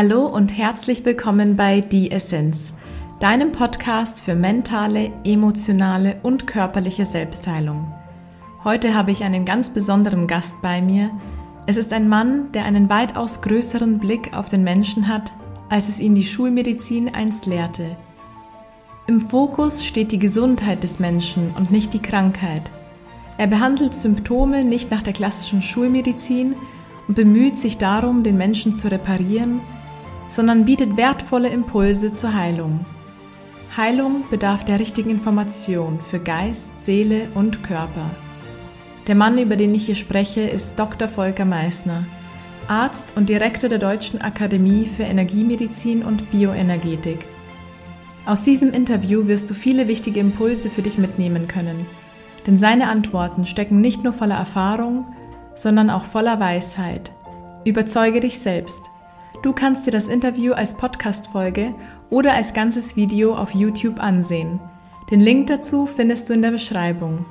Hallo und herzlich willkommen bei Die Essenz, deinem Podcast für mentale, emotionale und körperliche Selbstheilung. Heute habe ich einen ganz besonderen Gast bei mir. Es ist ein Mann, der einen weitaus größeren Blick auf den Menschen hat, als es ihn die Schulmedizin einst lehrte. Im Fokus steht die Gesundheit des Menschen und nicht die Krankheit. Er behandelt Symptome nicht nach der klassischen Schulmedizin und bemüht sich darum, den Menschen zu reparieren, sondern bietet wertvolle Impulse zur Heilung. Heilung bedarf der richtigen Information für Geist, Seele und Körper. Der Mann, über den ich hier spreche, ist Dr. Volker Meissner, Arzt und Direktor der Deutschen Akademie für Energiemedizin und Bioenergetik. Aus diesem Interview wirst du viele wichtige Impulse für dich mitnehmen können, denn seine Antworten stecken nicht nur voller Erfahrung, sondern auch voller Weisheit. Überzeuge dich selbst – Du kannst dir das Interview als Podcast-Folge oder als ganzes Video auf YouTube ansehen. Den Link dazu findest du in der Beschreibung.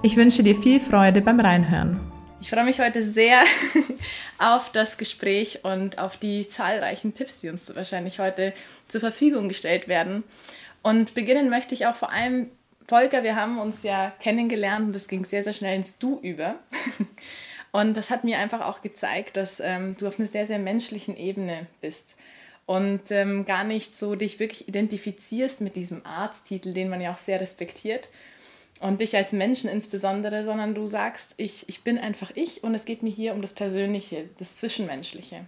Ich wünsche dir viel Freude beim Reinhören. Ich freue mich heute sehr auf das Gespräch und auf die zahlreichen Tipps, die uns wahrscheinlich heute zur Verfügung gestellt werden. Und beginnen möchte ich auch vor allem, Volker, wir haben uns ja kennengelernt und das ging sehr, sehr schnell ins Du über. Und das hat mir einfach auch gezeigt, dass ähm, du auf einer sehr, sehr menschlichen Ebene bist und ähm, gar nicht so dich wirklich identifizierst mit diesem Arzttitel, den man ja auch sehr respektiert und dich als Menschen insbesondere, sondern du sagst, ich, ich bin einfach ich und es geht mir hier um das Persönliche, das Zwischenmenschliche.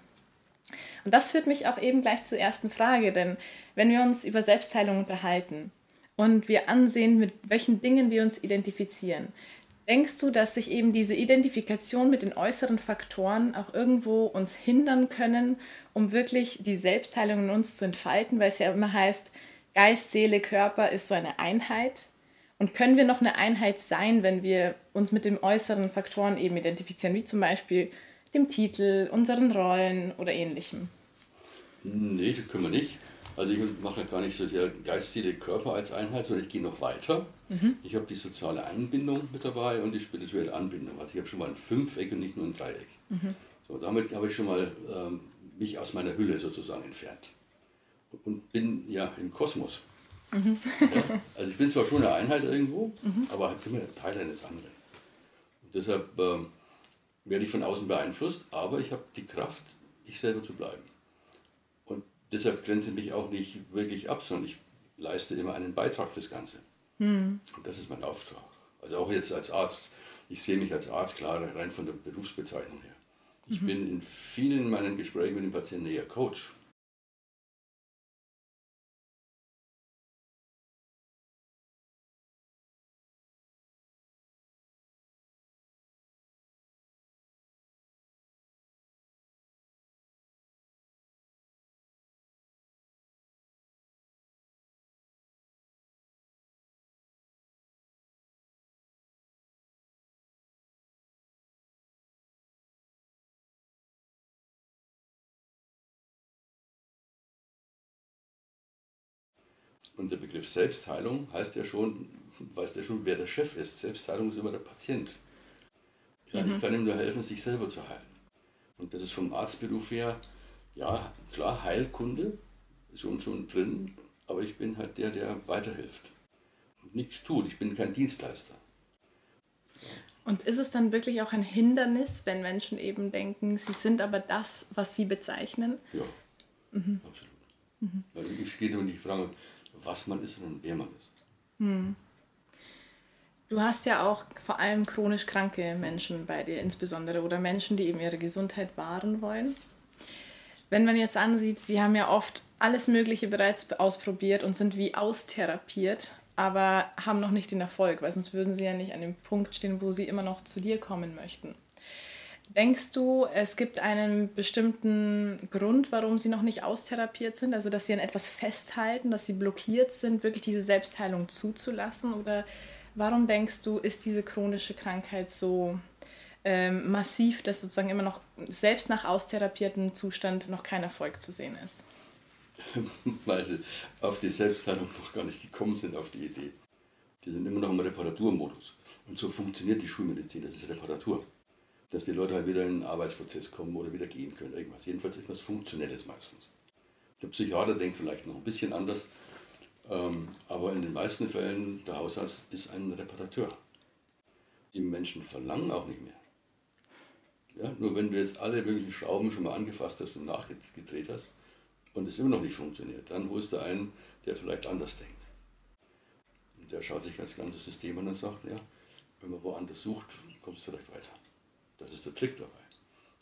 Und das führt mich auch eben gleich zur ersten Frage, denn wenn wir uns über Selbstheilung unterhalten und wir ansehen, mit welchen Dingen wir uns identifizieren, Denkst du, dass sich eben diese Identifikation mit den äußeren Faktoren auch irgendwo uns hindern können, um wirklich die Selbstheilung in uns zu entfalten, weil es ja immer heißt, Geist, Seele, Körper ist so eine Einheit? Und können wir noch eine Einheit sein, wenn wir uns mit den äußeren Faktoren eben identifizieren, wie zum Beispiel dem Titel, unseren Rollen oder ähnlichem? Nee, das können wir nicht. Also ich mache gar nicht so der geistige Körper als Einheit, sondern ich gehe noch weiter. Mhm. Ich habe die soziale Anbindung mit dabei und die spirituelle Anbindung. Also ich habe schon mal ein Fünfeck und nicht nur ein Dreieck. Mhm. So, damit habe ich schon mal ähm, mich aus meiner Hülle sozusagen entfernt. Und bin ja im Kosmos. Mhm. Ja, also ich bin zwar schon eine Einheit irgendwo, mhm. aber halt immer Teil eines anderen. Und deshalb ähm, werde ich von außen beeinflusst, aber ich habe die Kraft, ich selber zu bleiben deshalb grenze ich mich auch nicht wirklich ab, sondern ich leiste immer einen Beitrag fürs Ganze. Hm. Und das ist mein Auftrag. Also auch jetzt als Arzt, ich sehe mich als Arzt klar rein von der Berufsbezeichnung her. Ich mhm. bin in vielen meinen Gesprächen mit dem Patienten eher Coach. Und der Begriff Selbstheilung heißt ja schon, weiß ja schon, wer der Chef ist. Selbstheilung ist immer der Patient. Ja, mhm. Ich kann ihm nur helfen, sich selber zu heilen. Und das ist vom Arztberuf her, ja, klar, Heilkunde ist schon, schon drin, aber ich bin halt der, der weiterhilft und nichts tut. Ich bin kein Dienstleister. Und ist es dann wirklich auch ein Hindernis, wenn Menschen eben denken, sie sind aber das, was sie bezeichnen? Ja, mhm. absolut. Mhm. Also es geht um die Frage, was man ist und wer man ist. Hm. Du hast ja auch vor allem chronisch kranke Menschen bei dir insbesondere oder Menschen, die eben ihre Gesundheit wahren wollen. Wenn man jetzt ansieht, sie haben ja oft alles Mögliche bereits ausprobiert und sind wie austherapiert, aber haben noch nicht den Erfolg, weil sonst würden sie ja nicht an dem Punkt stehen, wo sie immer noch zu dir kommen möchten. Denkst du, es gibt einen bestimmten Grund, warum sie noch nicht austherapiert sind? Also, dass sie an etwas festhalten, dass sie blockiert sind, wirklich diese Selbstheilung zuzulassen? Oder warum denkst du, ist diese chronische Krankheit so ähm, massiv, dass sozusagen immer noch, selbst nach austherapiertem Zustand, noch kein Erfolg zu sehen ist? Weil sie auf die Selbstheilung noch gar nicht gekommen sind, auf die Idee. Die sind immer noch im Reparaturmodus. Und so funktioniert die Schulmedizin, das ist Reparatur. Dass die Leute halt wieder in den Arbeitsprozess kommen oder wieder gehen können, irgendwas. Jedenfalls etwas Funktionelles meistens. Der Psychiater denkt vielleicht noch ein bisschen anders, ähm, aber in den meisten Fällen der Hausarzt ist ein Reparateur. Die Menschen verlangen auch nicht mehr. Ja, nur wenn du jetzt alle möglichen Schrauben schon mal angefasst hast und nachgedreht hast und es immer noch nicht funktioniert, dann holst du einen, der vielleicht anders denkt. Und der schaut sich das ganze System an und sagt, ja, wenn man woanders sucht, kommst du vielleicht weiter. Das ist der Trick dabei.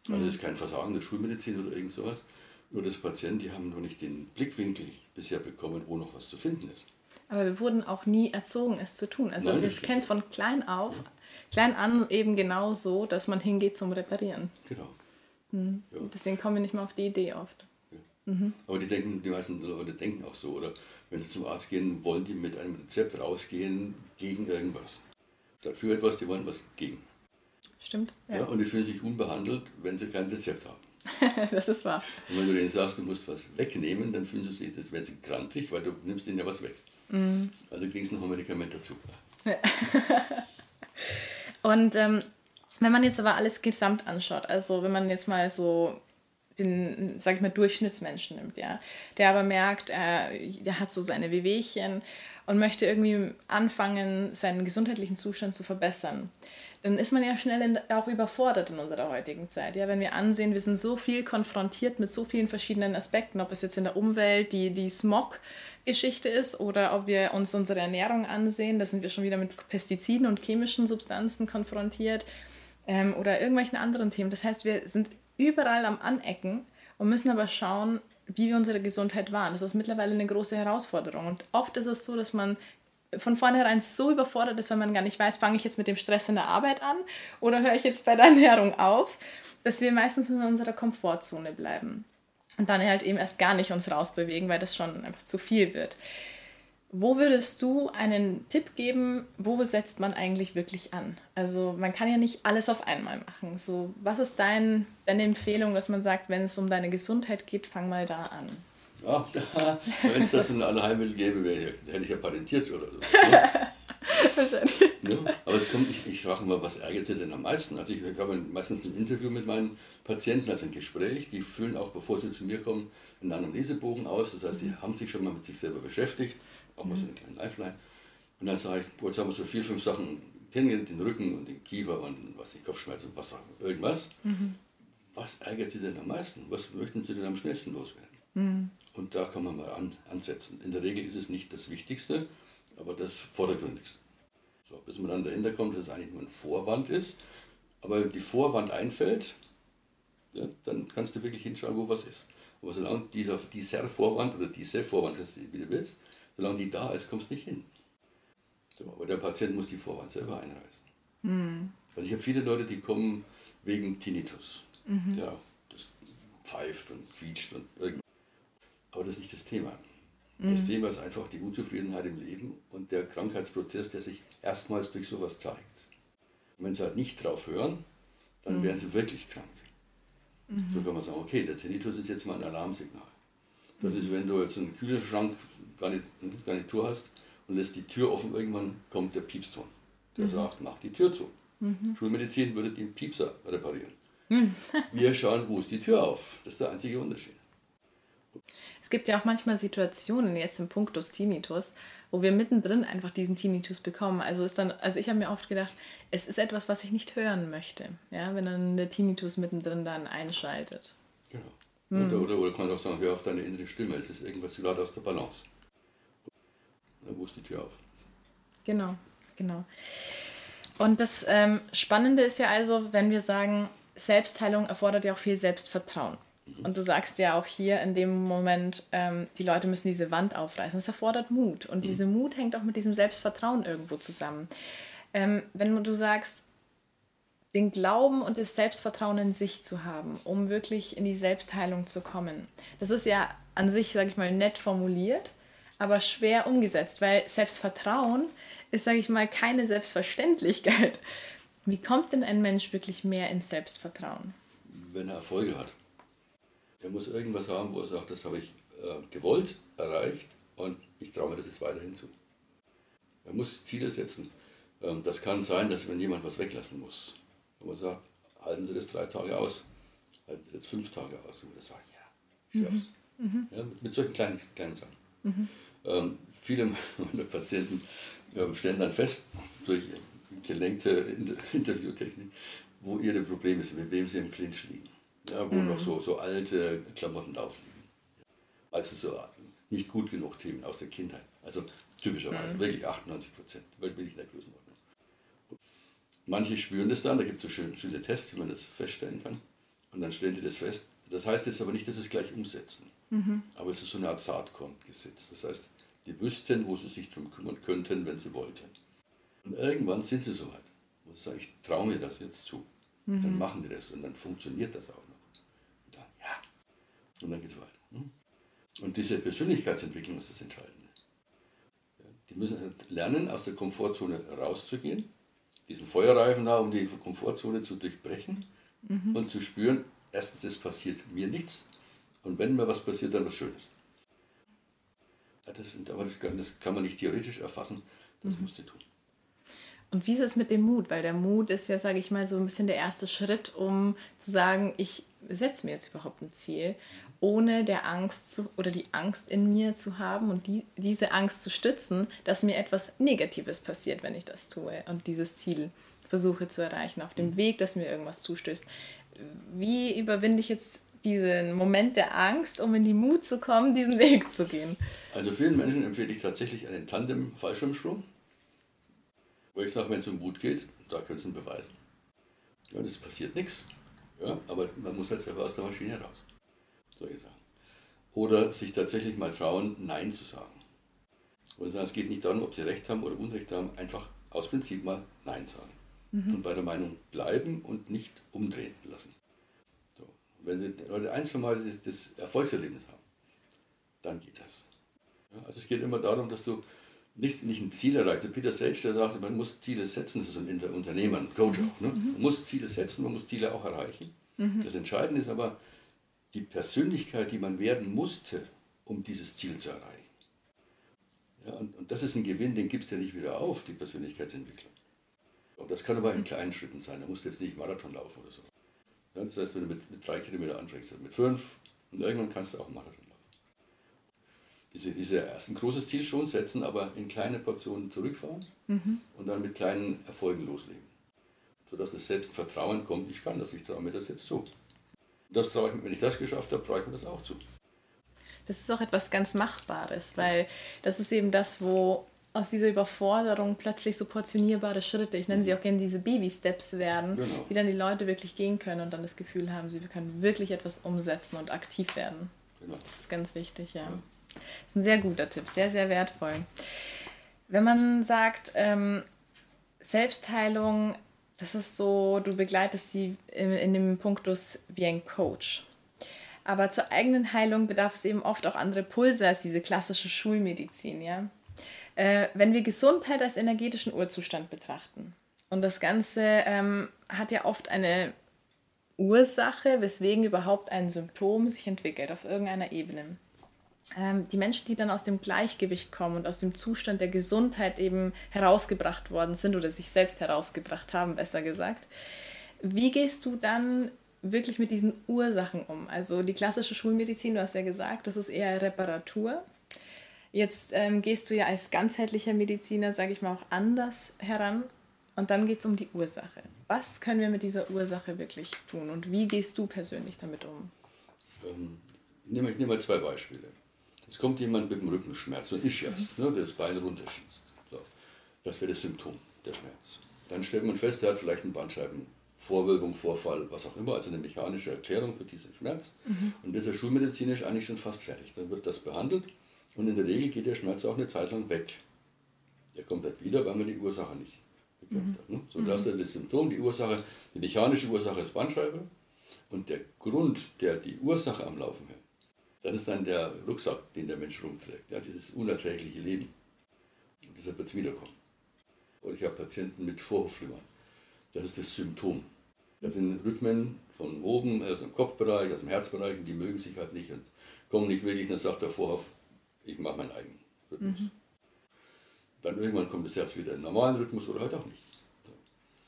Also das ist kein Versagen der Schulmedizin oder irgend sowas. Nur das Patienten, die haben nur nicht den Blickwinkel bisher bekommen, wo noch was zu finden ist. Aber wir wurden auch nie erzogen, es zu tun. Also Nein, wir kennen es von klein auf, ja. klein an eben genau so, dass man hingeht zum Reparieren. Genau. Mhm. Ja. Deswegen kommen wir nicht mal auf die Idee oft. Ja. Mhm. Aber die denken, die meisten Leute denken auch so. Oder wenn sie zum Arzt gehen, wollen die mit einem Rezept rausgehen gegen irgendwas. Statt für etwas, die wollen was gegen. Stimmt. Ja. ja. und die fühlen sich unbehandelt, wenn sie kein Rezept haben. das ist wahr. Und wenn du denen sagst, du musst was wegnehmen, dann fühlen sie sich, als wären sie krantig, weil du nimmst ihnen ja was weg. Mm. Also kriegst du noch ein Medikament dazu. und ähm, wenn man jetzt aber alles gesamt anschaut, also wenn man jetzt mal so den, sag ich mal, Durchschnittsmenschen nimmt, ja, der aber merkt, äh, der hat so seine Wehwehchen und möchte irgendwie anfangen, seinen gesundheitlichen Zustand zu verbessern dann ist man ja schnell auch überfordert in unserer heutigen Zeit. Ja, wenn wir ansehen, wir sind so viel konfrontiert mit so vielen verschiedenen Aspekten, ob es jetzt in der Umwelt die, die Smog-Geschichte ist oder ob wir uns unsere Ernährung ansehen, da sind wir schon wieder mit Pestiziden und chemischen Substanzen konfrontiert ähm, oder irgendwelchen anderen Themen. Das heißt, wir sind überall am Anecken und müssen aber schauen, wie wir unsere Gesundheit wahren. Das ist mittlerweile eine große Herausforderung. Und oft ist es so, dass man von vornherein so überfordert ist, wenn man gar nicht weiß, fange ich jetzt mit dem Stress in der Arbeit an oder höre ich jetzt bei der Ernährung auf, dass wir meistens in unserer Komfortzone bleiben und dann halt eben erst gar nicht uns rausbewegen, weil das schon einfach zu viel wird. Wo würdest du einen Tipp geben, wo setzt man eigentlich wirklich an? Also man kann ja nicht alles auf einmal machen. So, was ist dein, deine Empfehlung, dass man sagt, wenn es um deine Gesundheit geht, fang mal da an? Ja, wenn es das in einer Heilmittel gäbe, wäre, hätte ich ja patentiert oder so. Ne? Wahrscheinlich. Ja, aber es kommt, ich, ich frage mal, was ärgert sie denn am meisten? Also ich, ich habe meistens ein Interview mit meinen Patienten, also ein Gespräch, die füllen auch, bevor sie zu mir kommen, einen Anamnesebogen aus. Das heißt, die haben sich schon mal mit sich selber beschäftigt, auch mal so eine kleine Lifeline. Und dann sage ich, jetzt haben wir so vier, fünf Sachen kennengelernt, den Rücken und den Kiefer und was, die Kopfschmerzen und was, irgendwas. Mhm. Was ärgert sie denn am meisten? Was möchten sie denn am schnellsten loswerden? Mhm. Und da kann man mal an, ansetzen. In der Regel ist es nicht das Wichtigste, aber das Vordergründigste. So, bis man dann dahinter kommt, dass es eigentlich nur ein Vorwand ist. Aber wenn die Vorwand einfällt, ja, dann kannst du wirklich hinschauen, wo was ist. Aber solange dieser, dieser Vorwand oder diese Vorwand, wie du willst, solange die da ist, kommst du nicht hin. So, aber der Patient muss die Vorwand selber einreißen. Mhm. Also ich habe viele Leute, die kommen wegen Tinnitus. Mhm. Ja, das pfeift und quietscht und irgendwas. Aber das ist nicht das Thema. Das mhm. Thema ist einfach die Unzufriedenheit im Leben und der Krankheitsprozess, der sich erstmals durch sowas zeigt. Und wenn sie halt nicht drauf hören, dann mhm. werden sie wirklich krank. Mhm. So kann man sagen, okay, der Tinnitus ist jetzt mal ein Alarmsignal. Das ist, wenn du jetzt einen Kühlschrank Garnitur hast und lässt die Tür offen, irgendwann kommt der Piepston. Der mhm. sagt, mach die Tür zu. Mhm. Schulmedizin würde den Piepser reparieren. Wir schauen, wo ist die Tür auf. Das ist der einzige Unterschied. Es gibt ja auch manchmal Situationen, jetzt im Punktus Tinnitus, wo wir mittendrin einfach diesen Tinnitus bekommen. Also ist dann, also ich habe mir oft gedacht, es ist etwas, was ich nicht hören möchte, ja, wenn dann der Tinnitus mittendrin dann einschaltet. Genau. Hm. Oder, oder, oder kann man auch sagen, hör auf deine innere Stimme, es ist irgendwas gerade aus der Balance. Dann ist die Tür auf. Genau, genau. Und das ähm, Spannende ist ja also, wenn wir sagen, Selbstheilung erfordert ja auch viel Selbstvertrauen. Und du sagst ja auch hier in dem Moment, ähm, die Leute müssen diese Wand aufreißen. Das erfordert Mut. Und mhm. diese Mut hängt auch mit diesem Selbstvertrauen irgendwo zusammen. Ähm, wenn du sagst, den Glauben und das Selbstvertrauen in sich zu haben, um wirklich in die Selbstheilung zu kommen. Das ist ja an sich, sage ich mal, nett formuliert, aber schwer umgesetzt, weil Selbstvertrauen ist, sage ich mal, keine Selbstverständlichkeit. Wie kommt denn ein Mensch wirklich mehr ins Selbstvertrauen? Wenn er Erfolge hat. Er muss irgendwas haben, wo er sagt, das habe ich äh, gewollt, erreicht und ich traue mir das jetzt weiterhin zu. Er muss Ziele setzen. Ähm, das kann sein, dass wenn jemand was weglassen muss, wo man sagt, halten Sie das drei Tage aus, halten Sie das fünf Tage aus. Und wir sagen, ja, ich schaff's. Mhm. Ja, mit, solchen kleinen, kleinen Sachen. Mhm. Ähm, viele meiner Patienten ähm, stellen dann fest, durch gelenkte Interviewtechnik, wo ihre Probleme sind, mit wem sie im Clinch liegen. Ja, wo mhm. noch so, so alte Klamotten drauf liegen. Also so nicht gut genug Themen aus der Kindheit. Also typischerweise, mhm. wirklich 98 Prozent, weil bin ich in der Größenordnung. Manche spüren das dann, da gibt es so schöne, schöne Tests, wie man das feststellen kann. Und dann stellen die das fest. Das heißt jetzt aber nicht, dass sie es gleich umsetzen. Mhm. Aber es ist so eine Art Saatkorngesetz. Das heißt, die wüssten, wo sie sich darum kümmern könnten, wenn sie wollten. Und irgendwann sind sie soweit. Und sagen, ich traue mir das jetzt zu. Mhm. Dann machen die das und dann funktioniert das auch noch. Und dann, ja. Und dann geht es weiter. Hm? Und diese Persönlichkeitsentwicklung ist das Entscheidende. Die müssen lernen, aus der Komfortzone rauszugehen, diesen Feuerreifen da, um die Komfortzone zu durchbrechen mhm. und zu spüren, erstens, es passiert mir nichts und wenn mir was passiert, dann was Schönes. Ja, das, aber das kann, das kann man nicht theoretisch erfassen, das mhm. musst du tun. Und wie ist es mit dem Mut? Weil der Mut ist ja, sage ich mal, so ein bisschen der erste Schritt, um zu sagen, ich setze mir jetzt überhaupt ein Ziel, ohne der Angst zu, oder die Angst in mir zu haben und die, diese Angst zu stützen, dass mir etwas Negatives passiert, wenn ich das tue und dieses Ziel versuche zu erreichen, auf dem Weg, dass mir irgendwas zustößt. Wie überwinde ich jetzt diesen Moment der Angst, um in die Mut zu kommen, diesen Weg zu gehen? Also vielen Menschen empfehle ich tatsächlich einen Tandem-Fallschirmsprung, wo ich sage, wenn es um Mut geht, da können Sie ihn beweisen. Ja, das passiert nichts. Ja, aber man muss halt selber aus der Maschine raus. Solche Sachen. Oder sich tatsächlich mal trauen, Nein zu sagen. Oder sagen, es geht nicht darum, ob sie Recht haben oder Unrecht haben, einfach aus Prinzip mal Nein sagen. Mhm. Und bei der Meinung bleiben und nicht umdrehen lassen. So. Wenn sie Leute ein, zwei Mal das, das Erfolgserlebnis haben, dann geht das. Ja, also es geht immer darum, dass du nicht, nicht ein Ziel erreichst. Also Peter Sage, der sagte, man muss Ziele setzen, das ist ein Unternehmer, ein Coach auch. Ne? Mhm. Man muss Ziele setzen, man muss Ziele auch erreichen. Mhm. Das Entscheidende ist aber, die Persönlichkeit, die man werden musste, um dieses Ziel zu erreichen. Ja, und, und das ist ein Gewinn, den gibst du ja nicht wieder auf, die Persönlichkeitsentwicklung. Und das kann aber in kleinen Schritten sein. Da musst du jetzt nicht Marathon laufen oder so. Ja, das heißt, wenn du mit, mit drei Kilometer anfängst, mit fünf, und irgendwann kannst du auch Marathon laufen. Diese, diese ersten großes Ziel schon setzen, aber in kleine Portionen zurückfahren mhm. und dann mit kleinen Erfolgen loslegen. Sodass das Selbstvertrauen kommt, ich kann das, ich traue mir das jetzt zu. Das traue ich, wenn ich das geschafft habe, traue ich mir das auch zu. Das ist auch etwas ganz Machbares, weil das ist eben das, wo aus dieser Überforderung plötzlich so portionierbare Schritte, ich nenne sie auch gerne diese Baby-Steps werden, genau. die dann die Leute wirklich gehen können und dann das Gefühl haben, sie können wirklich etwas umsetzen und aktiv werden. Genau. Das ist ganz wichtig, ja. ja. Das ist ein sehr guter Tipp, sehr, sehr wertvoll. Wenn man sagt, ähm, Selbstheilung das ist so, du begleitest sie in, in dem Punktus wie ein Coach. Aber zur eigenen Heilung bedarf es eben oft auch andere Pulse als diese klassische Schulmedizin. Ja? Äh, wenn wir Gesundheit als energetischen Urzustand betrachten und das Ganze ähm, hat ja oft eine Ursache, weswegen überhaupt ein Symptom sich entwickelt auf irgendeiner Ebene die Menschen, die dann aus dem Gleichgewicht kommen und aus dem Zustand der Gesundheit eben herausgebracht worden sind oder sich selbst herausgebracht haben, besser gesagt, wie gehst du dann wirklich mit diesen Ursachen um? Also die klassische Schulmedizin, du hast ja gesagt, das ist eher Reparatur. Jetzt ähm, gehst du ja als ganzheitlicher Mediziner, sage ich mal, auch anders heran. Und dann geht es um die Ursache. Was können wir mit dieser Ursache wirklich tun und wie gehst du persönlich damit um? Ähm, ich nehme, ich nehme mal zwei Beispiele. Es kommt jemand mit dem Rückenschmerz und ich erst, ne, der das Bein runterschießt. So. Das wäre das Symptom, der Schmerz. Dann stellt man fest, der hat vielleicht einen Bandscheibenvorwölbung, Vorfall, was auch immer, also eine mechanische Erklärung für diesen Schmerz. Mhm. Und das ist schulmedizinisch eigentlich schon fast fertig. Dann wird das behandelt und in der Regel geht der Schmerz auch eine Zeit lang weg. Der kommt halt wieder, weil man die Ursache nicht bekämpft mhm. hat. Ne? So, das ist das Symptom, die Ursache, die mechanische Ursache ist Bandscheibe und der Grund, der die Ursache am Laufen hält, das ist dann der Rucksack, den der Mensch rumträgt, ja, dieses unerträgliche Leben. Und deshalb wird es wiederkommen. Und ich habe Patienten mit Vorhofflimmern. Das ist das Symptom. Das sind Rhythmen von oben, aus dem Kopfbereich, aus dem Herzbereich, und die mögen sich halt nicht und kommen nicht wirklich. Und dann sagt der Vorhoff, ich mache meinen eigenen Rhythmus. Mhm. Dann irgendwann kommt das Herz wieder in den normalen Rhythmus oder halt auch nicht.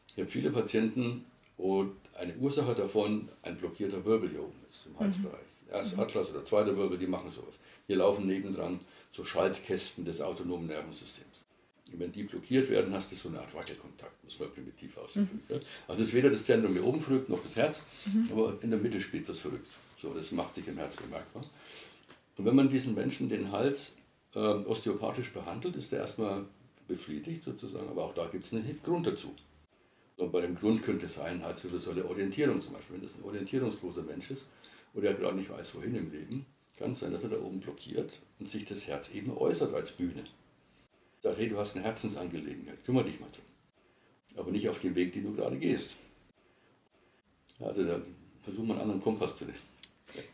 Ich habe viele Patienten, Und eine Ursache davon ein blockierter Wirbel hier oben ist, im Halsbereich. Mhm. Erst Atlas oder zweiter Wirbel, die machen sowas. Hier laufen nebendran so Schaltkästen des autonomen Nervensystems. Und wenn die blockiert werden, hast du so eine Art Wackelkontakt, muss man primitiv ausdrücken. Mhm. Also es ist weder das Zentrum hier oben verrückt noch das Herz, mhm. aber in der Mitte spielt das verrückt. So, das macht sich im Herz bemerkbar. Und wenn man diesen Menschen den Hals äh, osteopathisch behandelt, ist er erstmal befriedigt sozusagen, aber auch da gibt es einen Grund dazu. Und bei dem Grund könnte es sein, Halswirbelsäule Orientierung zum Beispiel, wenn das ein orientierungsloser Mensch ist oder er gerade nicht weiß, wohin im Leben, kann es sein, dass er da oben blockiert und sich das Herz eben äußert als Bühne. Sagt, hey, du hast eine Herzensangelegenheit, kümmere dich mal drum. Aber nicht auf den Weg, den du gerade gehst. Also da versuchen wir einen anderen Kompass zu nehmen.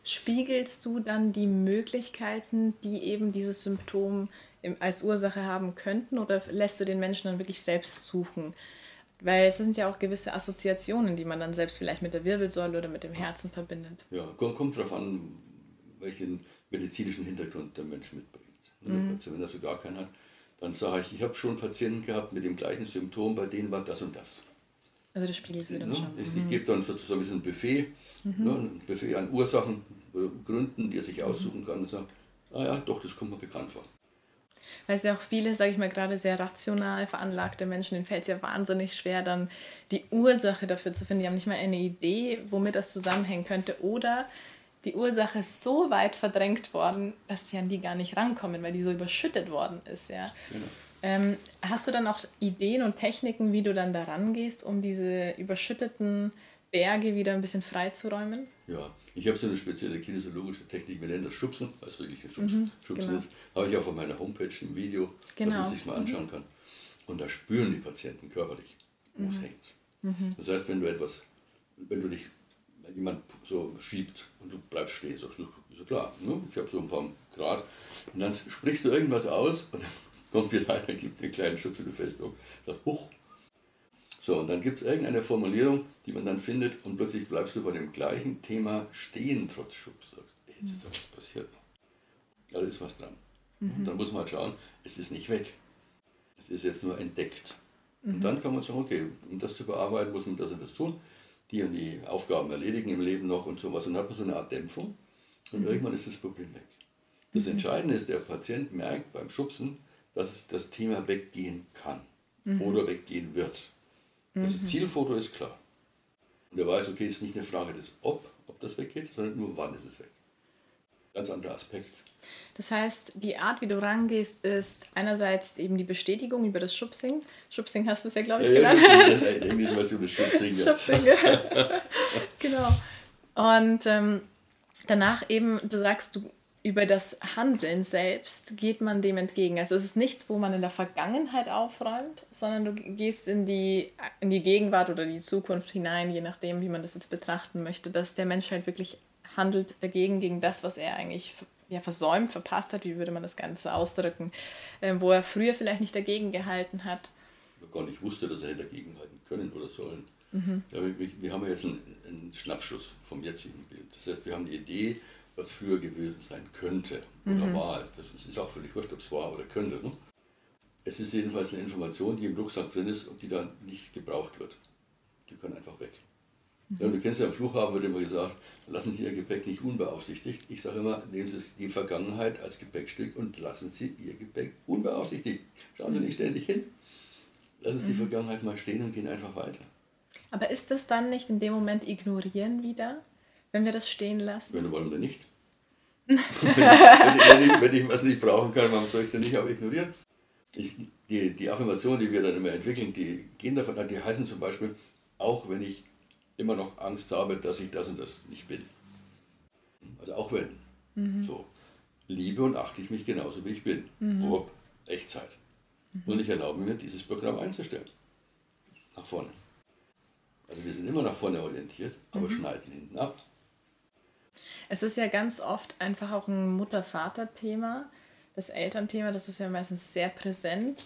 Spiegelst du dann die Möglichkeiten, die eben dieses Symptom als Ursache haben könnten, oder lässt du den Menschen dann wirklich selbst suchen? Weil es sind ja auch gewisse Assoziationen, die man dann selbst vielleicht mit der Wirbelsäule oder mit dem Herzen verbindet. Ja, kommt darauf an, welchen medizinischen Hintergrund der Mensch mitbringt. Mhm. Wenn er so gar keinen hat, dann sage ich, ich habe schon Patienten gehabt mit dem gleichen Symptom, bei denen war das und das. Also das spiegelt sie dann ne? schon. Ich, ich gebe dann sozusagen ein Buffet, mhm. ne, ein Buffet an Ursachen oder Gründen, die er sich aussuchen kann und sagt, ah ja, doch, das kommt mir bekannt vor weil es ja auch viele, sage ich mal, gerade sehr rational veranlagte Menschen, denen fällt es ja wahnsinnig schwer, dann die Ursache dafür zu finden. Die haben nicht mal eine Idee, womit das zusammenhängen könnte. Oder die Ursache ist so weit verdrängt worden, dass sie an die gar nicht rankommen, weil die so überschüttet worden ist. Ja. Genau. Ähm, hast du dann auch Ideen und Techniken, wie du dann daran gehst, um diese überschütteten Berge wieder ein bisschen freizuräumen? Ja, ich habe so eine spezielle kinesiologische Technik, wir nennen das Schubsen, weil es wirklich ein Schubsen, mhm, Schubsen genau. ist. Habe ich auch auf meiner Homepage im Video, genau. dass man sich mal mhm. anschauen kann. Und da spüren die Patienten körperlich, wo mhm. es hängt. Mhm. Das heißt, wenn du etwas, wenn du dich, wenn jemand so schiebt und du bleibst stehen, sagst du, so klar, ne? ich habe so ein paar Grad. Und dann sprichst du irgendwas aus und dann kommt wieder einer, gibt einen kleinen Schubs in die Festung, sagt, huch, so, und dann gibt es irgendeine Formulierung, die man dann findet und plötzlich bleibst du bei dem gleichen Thema stehen trotz Schubs. Jetzt ist da was passiert. Da ist was dran. Mhm. dann muss man halt schauen, es ist nicht weg. Es ist jetzt nur entdeckt. Mhm. Und dann kann man sagen, okay, um das zu bearbeiten, muss man das und das tun, die und die Aufgaben erledigen im Leben noch und sowas. Und dann hat man so eine Art Dämpfung und mhm. irgendwann ist das Problem weg. Das mhm. Entscheidende ist, der Patient merkt beim Schubsen, dass das Thema weggehen kann mhm. oder weggehen wird. Das mhm. Zielfoto ist klar. Und er weiß, okay, es ist nicht eine Frage des Ob, ob das weggeht, sondern nur wann ist es weg. Ganz anderer Aspekt. Das heißt, die Art, wie du rangehst, ist einerseits eben die Bestätigung über das Schubsing. Schubsing hast du es ja, glaube ich, ja, genannt. Ja, weißt du, das Schubsing. Schubsing, genau. Und ähm, danach eben, du sagst, du über das Handeln selbst geht man dem entgegen. Also es ist nichts, wo man in der Vergangenheit aufräumt, sondern du gehst in die, in die Gegenwart oder die Zukunft hinein, je nachdem, wie man das jetzt betrachten möchte, dass der Mensch halt wirklich handelt dagegen, gegen das, was er eigentlich ja, versäumt, verpasst hat, wie würde man das Ganze ausdrücken, äh, wo er früher vielleicht nicht dagegen gehalten hat. Gar nicht wusste, dass er dagegen halten können oder sollen. Mhm. Ja, wir, wir, haben jetzt einen, einen Schnappschuss vom jetzigen Bild. Das heißt, wir haben die Idee, was früher gewesen sein könnte oder mhm. war. Das ist auch völlig wurscht, ob es war oder könnte. Ne? Es ist jedenfalls eine Information, die im Rucksack drin ist und die dann nicht gebraucht wird. Die kann einfach weg. Mhm. Ja, du kennst ja am Flughafen wird immer gesagt, lassen Sie Ihr Gepäck nicht unbeaufsichtigt. Ich sage immer, nehmen Sie die Vergangenheit als Gepäckstück und lassen Sie Ihr Gepäck unbeaufsichtigt. Schauen Sie nicht ständig hin. Lassen Sie mhm. die Vergangenheit mal stehen und gehen einfach weiter. Aber ist das dann nicht in dem Moment ignorieren wieder? Wenn wir das stehen lassen? Wenn du wollen wir nicht. wenn, ich, wenn, ich, was nicht brauchen kann, warum soll ich es denn nicht auch ignorieren? Ich, die, die Affirmationen, die wir dann immer entwickeln, die gehen davon an, die heißen zum Beispiel, auch wenn ich immer noch Angst habe, dass ich das und das nicht bin. Also auch wenn. Mhm. So. Liebe und achte ich mich genauso, wie ich bin. Mhm. Rupp, Echtzeit. Mhm. Und ich erlaube mir, dieses Programm einzustellen. Nach vorne. Also wir sind immer nach vorne orientiert, aber mhm. schneiden hinten ab. Es ist ja ganz oft einfach auch ein Mutter-Vater-Thema, das Elternthema, das ist ja meistens sehr präsent.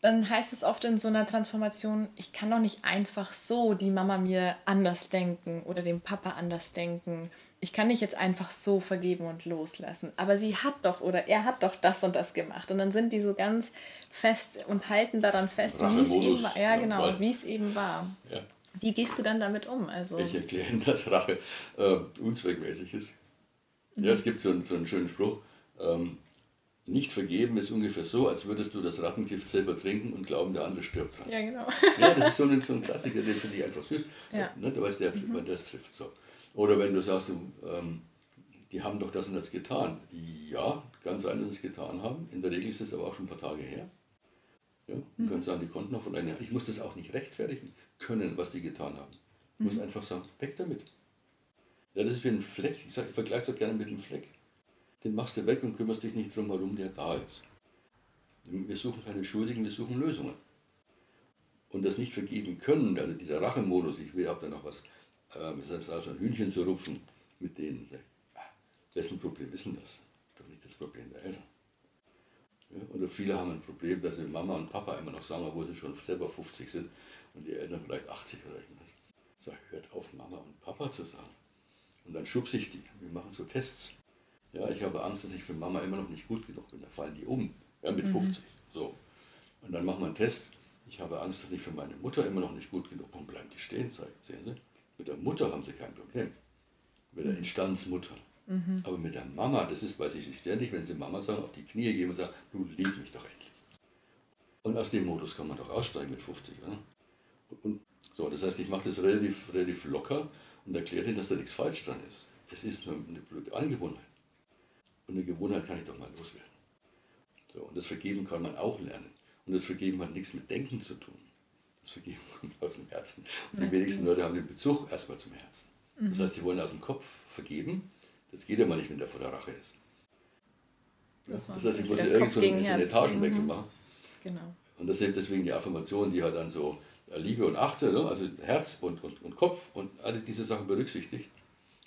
Dann heißt es oft in so einer Transformation, ich kann doch nicht einfach so die Mama mir anders denken oder dem Papa anders denken. Ich kann nicht jetzt einfach so vergeben und loslassen. Aber sie hat doch oder er hat doch das und das gemacht. Und dann sind die so ganz fest und halten daran fest, wie es eben war. Ja, genau, wie es eben war. Ja. Wie gehst du dann damit um? Also ich erkläre Ihnen, dass Rache äh, unzweckmäßig ist. Mhm. Ja, es gibt so einen, so einen schönen Spruch. Ähm, nicht vergeben ist ungefähr so, als würdest du das Rattengift selber trinken und glauben, der andere stirbt dran. Ja, genau. Ja, das ist so ein, so ein Klassiker, den finde ich einfach süß. Ja. Ne, du weißt, der, mhm. das trifft. So. Oder wenn du sagst, ähm, die haben doch das und das getan. Ja, kann sein, dass sie es getan haben. In der Regel ist es aber auch schon ein paar Tage her. Ja, du mhm. kannst sagen, die konnten noch von einem Ich muss das auch nicht rechtfertigen können, was die getan haben. Ich mhm. muss einfach sagen, weg damit. Ja, das ist wie ein Fleck. Ich, ich vergleiche es gerne mit einem Fleck den machst du weg und kümmerst dich nicht drum herum, der da ist. Wir suchen keine Schuldigen, wir suchen Lösungen. Und das nicht vergeben können, also dieser Rachemodus, ich will, habe da noch was, äh, so ein Hühnchen zu rupfen mit denen. Ah, wessen Problem ist denn das? Doch nicht das Problem der Eltern. Ja, oder viele haben ein Problem, dass sie Mama und Papa immer noch sagen, obwohl sie schon selber 50 sind und die Eltern vielleicht 80 oder irgendwas. Sag, hört auf, Mama und Papa zu sagen. Und dann schubse ich die. Wir machen so Tests. Ja, ich habe Angst, dass ich für Mama immer noch nicht gut genug bin. Da fallen die um, ja, mit mhm. 50. So. Und dann machen wir einen Test. Ich habe Angst, dass ich für meine Mutter immer noch nicht gut genug bin. Bleiben die stehen, sehen Sie? Mit der Mutter haben sie kein Problem. Mit der mhm. Instandsmutter. Mhm. Aber mit der Mama, das ist, weiß ich nicht ständig, wenn sie Mama sagen, auf die Knie gehen und sagen, du lieb mich doch endlich. Und aus dem Modus kann man doch aussteigen mit 50. Oder? Und so, das heißt, ich mache das relativ, relativ locker und erkläre ihnen, dass da nichts falsch dran ist. Es ist nur eine blöde Angewohnheit. Und eine Gewohnheit kann ich doch mal loswerden. So, und das Vergeben kann man auch lernen. Und das Vergeben hat nichts mit Denken zu tun. Das Vergeben kommt aus dem Herzen. Und die wenigsten Leute haben den Bezug erstmal zum Herzen. Das heißt, sie wollen aus dem Kopf vergeben. Das geht ja mal nicht, wenn der vor der Rache ist. Das, das heißt, ich muss ja irgendeinen so einen Etagenwechsel mhm. machen. Genau. Und das sind deswegen die Affirmationen, die halt dann so Liebe und Achte, ne? also Herz und, und, und Kopf und alle diese Sachen berücksichtigt.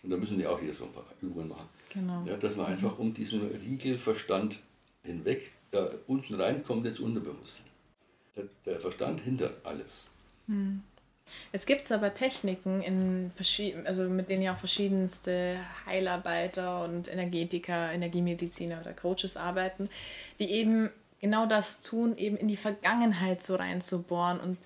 Und da müssen die auch hier so ein paar Übungen machen. Genau. Ja, dass man mhm. einfach um diesen Riegelverstand hinweg da unten reinkommt ins Unterbewusstsein. Der, der Verstand hindert alles. Hm. Es gibt aber Techniken, in also mit denen ja auch verschiedenste Heilarbeiter und Energetiker, Energiemediziner oder Coaches arbeiten, die eben genau das tun, eben in die Vergangenheit so reinzubohren und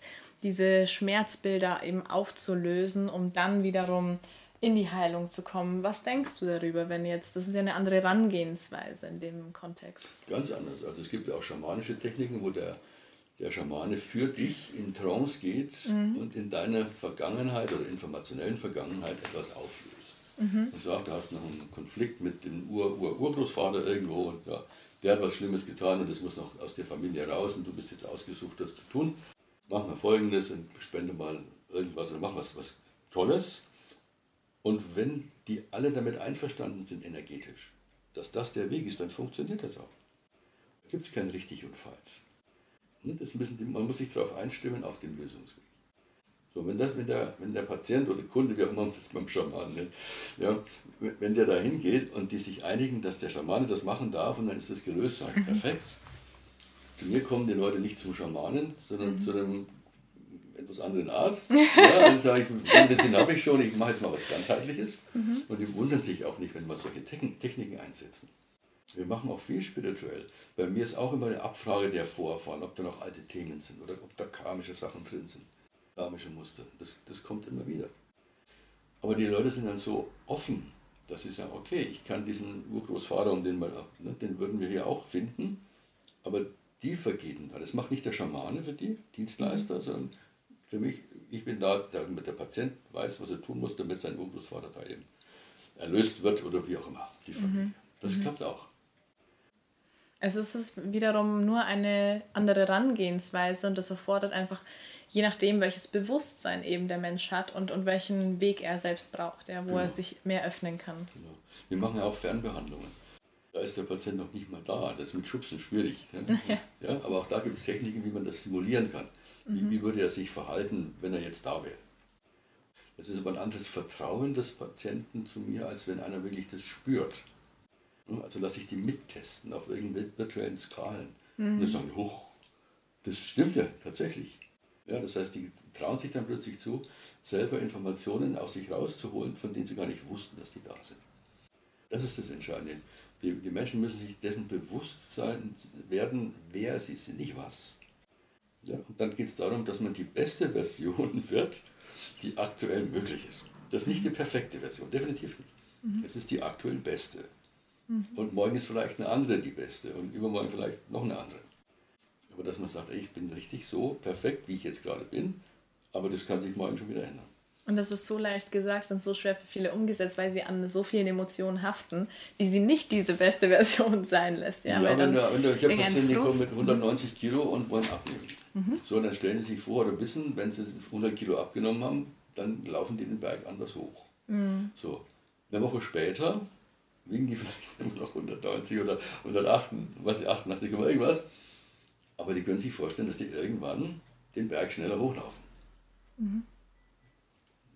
diese Schmerzbilder eben aufzulösen, um dann wiederum in die Heilung zu kommen. Was denkst du darüber, wenn jetzt, das ist ja eine andere Herangehensweise in dem Kontext? Ganz anders. Also es gibt ja auch schamanische Techniken, wo der, der Schamane für dich in Trance geht mhm. und in deiner Vergangenheit oder informationellen Vergangenheit etwas auflöst. Mhm. Und sagt, du hast noch einen Konflikt mit dem Ur-Ur-Urgroßvater irgendwo und ja, der hat was Schlimmes getan und das muss noch aus der Familie raus und du bist jetzt ausgesucht, das zu tun. Mach mal folgendes und spende mal irgendwas oder mach was, was Tolles und wenn die alle damit einverstanden sind energetisch, dass das der Weg ist, dann funktioniert das auch. Da gibt es kein richtig und falsch. Das müssen, man muss sich darauf einstimmen, auf den Lösungsweg. So, wenn, das, wenn, der, wenn der Patient oder Kunde, wie auch immer man das beim Schamanen nennt, ja, wenn der da hingeht und die sich einigen, dass der Schamane das machen darf und dann ist das gelöst, mhm. perfekt. Zu mir kommen die Leute nicht zum Schamanen, sondern mhm. zu einem etwas anderen Arzt. Ja, dann sage ich, Medizin habe ich schon, ich mache jetzt mal was ganzheitliches. Mhm. Und die wundern sich auch nicht, wenn wir solche Techniken einsetzen. Wir machen auch viel spirituell. Bei mir ist auch immer eine Abfrage der Vorfahren, ob da noch alte Themen sind oder ob da karmische Sachen drin sind. Karmische Muster. Das, das kommt immer wieder. Aber die Leute sind dann so offen, dass sie sagen, okay, ich kann diesen Urgroßvater, um den, mal, ne, den würden wir hier auch finden, aber die vergeben da. Das macht nicht der Schamane für die, Dienstleister, mhm. sondern für mich, ich bin da, damit der Patient weiß, was er tun muss, damit sein Urgroßvater da eben erlöst wird oder wie auch immer. Mhm. Das mhm. klappt auch. Also es ist wiederum nur eine andere Herangehensweise und das erfordert einfach, je nachdem, welches Bewusstsein eben der Mensch hat und, und welchen Weg er selbst braucht, ja, wo genau. er sich mehr öffnen kann. Genau. Wir machen ja auch Fernbehandlungen. Da ist der Patient noch nicht mal da. Das ist mit Schubsen schwierig. Ne? Ja. ja. aber auch da gibt es Techniken, wie man das simulieren kann. Wie, wie würde er sich verhalten, wenn er jetzt da wäre? Das ist aber ein anderes Vertrauen des Patienten zu mir, als wenn einer wirklich das spürt. Also lasse ich die mittesten auf irgendwelchen virtuellen Skalen. Mhm. Und die sagen, hoch, das stimmt ja tatsächlich. Ja, das heißt, die trauen sich dann plötzlich zu, selber Informationen aus sich rauszuholen, von denen sie gar nicht wussten, dass die da sind. Das ist das Entscheidende. Die, die Menschen müssen sich dessen bewusst sein werden, wer sie sind, nicht was. Ja, und dann geht es darum, dass man die beste Version wird, die aktuell möglich ist. Das ist nicht die perfekte Version, definitiv nicht. Mhm. Es ist die aktuell beste. Mhm. Und morgen ist vielleicht eine andere die beste und übermorgen vielleicht noch eine andere. Aber dass man sagt, ey, ich bin richtig so perfekt, wie ich jetzt gerade bin, aber das kann sich morgen schon wieder ändern. Und das ist so leicht gesagt und so schwer für viele umgesetzt, weil sie an so vielen Emotionen haften, die sie nicht diese beste Version sein lässt. Ja, ja wenn, du, wenn du, ich habe Patienten, kommen mit 190 Kilo und wollen abnehmen. Mhm. So, dann stellen sie sich vor oder wissen, wenn sie 100 Kilo abgenommen haben, dann laufen die den Berg anders hoch. Mhm. So, eine Woche später wiegen die vielleicht immer noch 190 oder 188 oder irgendwas. Aber die können sich vorstellen, dass die irgendwann den Berg schneller hochlaufen. Mhm.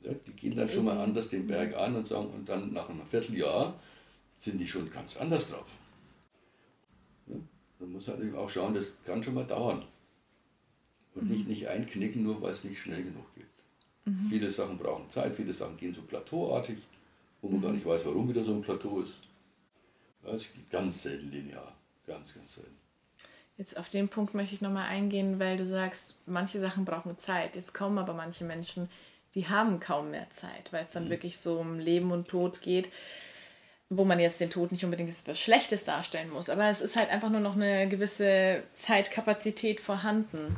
Ja, die gehen dann schon mal anders den Berg an und sagen, und dann nach einem Vierteljahr sind die schon ganz anders drauf. Ja, man muss halt auch schauen, das kann schon mal dauern. Und mhm. nicht, nicht einknicken, nur weil es nicht schnell genug geht. Mhm. Viele Sachen brauchen Zeit, viele Sachen gehen so plateauartig, wo man mhm. gar nicht weiß, warum wieder so ein Plateau ist. Das geht ganz selten linear, ganz, ganz selten. Jetzt auf den Punkt möchte ich nochmal eingehen, weil du sagst, manche Sachen brauchen Zeit. Jetzt kommen aber manche Menschen, die haben kaum mehr Zeit, weil es dann mhm. wirklich so um Leben und Tod geht, wo man jetzt den Tod nicht unbedingt als etwas Schlechtes darstellen muss. Aber es ist halt einfach nur noch eine gewisse Zeitkapazität vorhanden.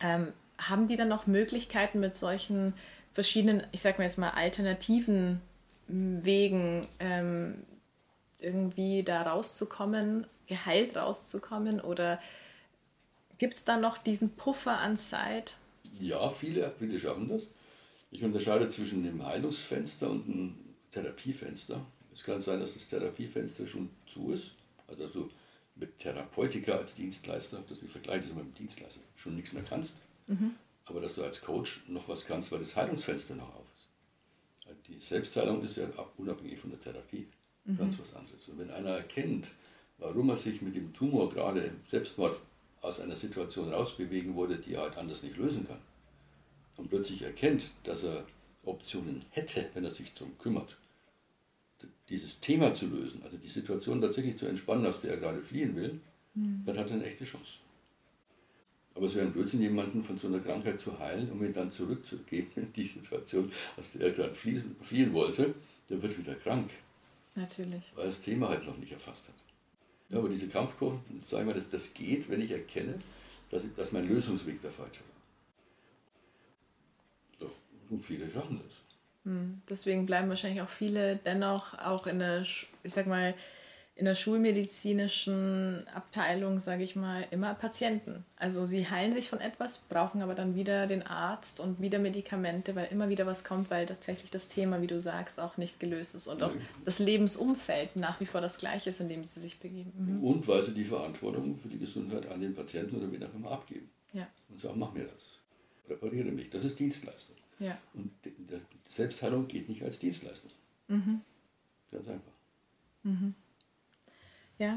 Ähm, haben die dann noch Möglichkeiten mit solchen verschiedenen, ich sag mal jetzt mal, alternativen Wegen ähm, irgendwie da rauszukommen, geheilt rauszukommen? Oder gibt es da noch diesen Puffer an Zeit? Ja, viele, viele schaffen das. Ich unterscheide zwischen dem Heilungsfenster und dem Therapiefenster. Es kann sein, dass das Therapiefenster schon zu ist, also dass du mit Therapeutika als Dienstleister, das wir vergleichen das mit dem Dienstleister, schon nichts mehr kannst, mhm. aber dass du als Coach noch was kannst, weil das Heilungsfenster noch auf ist. Die Selbstheilung ist ja unabhängig von der Therapie, mhm. ganz was anderes. Und wenn einer erkennt, warum er sich mit dem Tumor gerade im Selbstmord aus einer Situation rausbewegen wollte, die er halt anders nicht lösen kann, und plötzlich erkennt, dass er Optionen hätte, wenn er sich darum kümmert, dieses Thema zu lösen, also die Situation tatsächlich zu entspannen, aus der er gerade fliehen will, mhm. dann hat er eine echte Chance. Aber es wäre ein Blödsinn, jemanden von so einer Krankheit zu heilen, um ihn dann zurückzugeben in die Situation, aus der er gerade fliehen wollte. Der wird wieder krank. Natürlich. Weil das Thema halt noch nicht erfasst hat. Ja, aber diese Kampfkurven, sagen wir, das, das geht, wenn ich erkenne, dass, ich, dass mein Lösungsweg der falsche war. Und viele schaffen das. Hm, deswegen bleiben wahrscheinlich auch viele dennoch auch in der, ich sag mal, in der schulmedizinischen Abteilung, sage ich mal, immer Patienten. Also sie heilen sich von etwas, brauchen aber dann wieder den Arzt und wieder Medikamente, weil immer wieder was kommt, weil tatsächlich das Thema, wie du sagst, auch nicht gelöst ist und auch das Lebensumfeld nach wie vor das gleiche ist, in dem sie sich begeben. Mhm. Und weil sie die Verantwortung für die Gesundheit an den Patienten oder wen auch immer abgeben. Ja. Und sagen, mach mir das. Repariere mich. Das ist Dienstleistung. Ja. Und Selbstheilung geht nicht als Dienstleistung. Mhm. Ganz einfach. Mhm. Ja,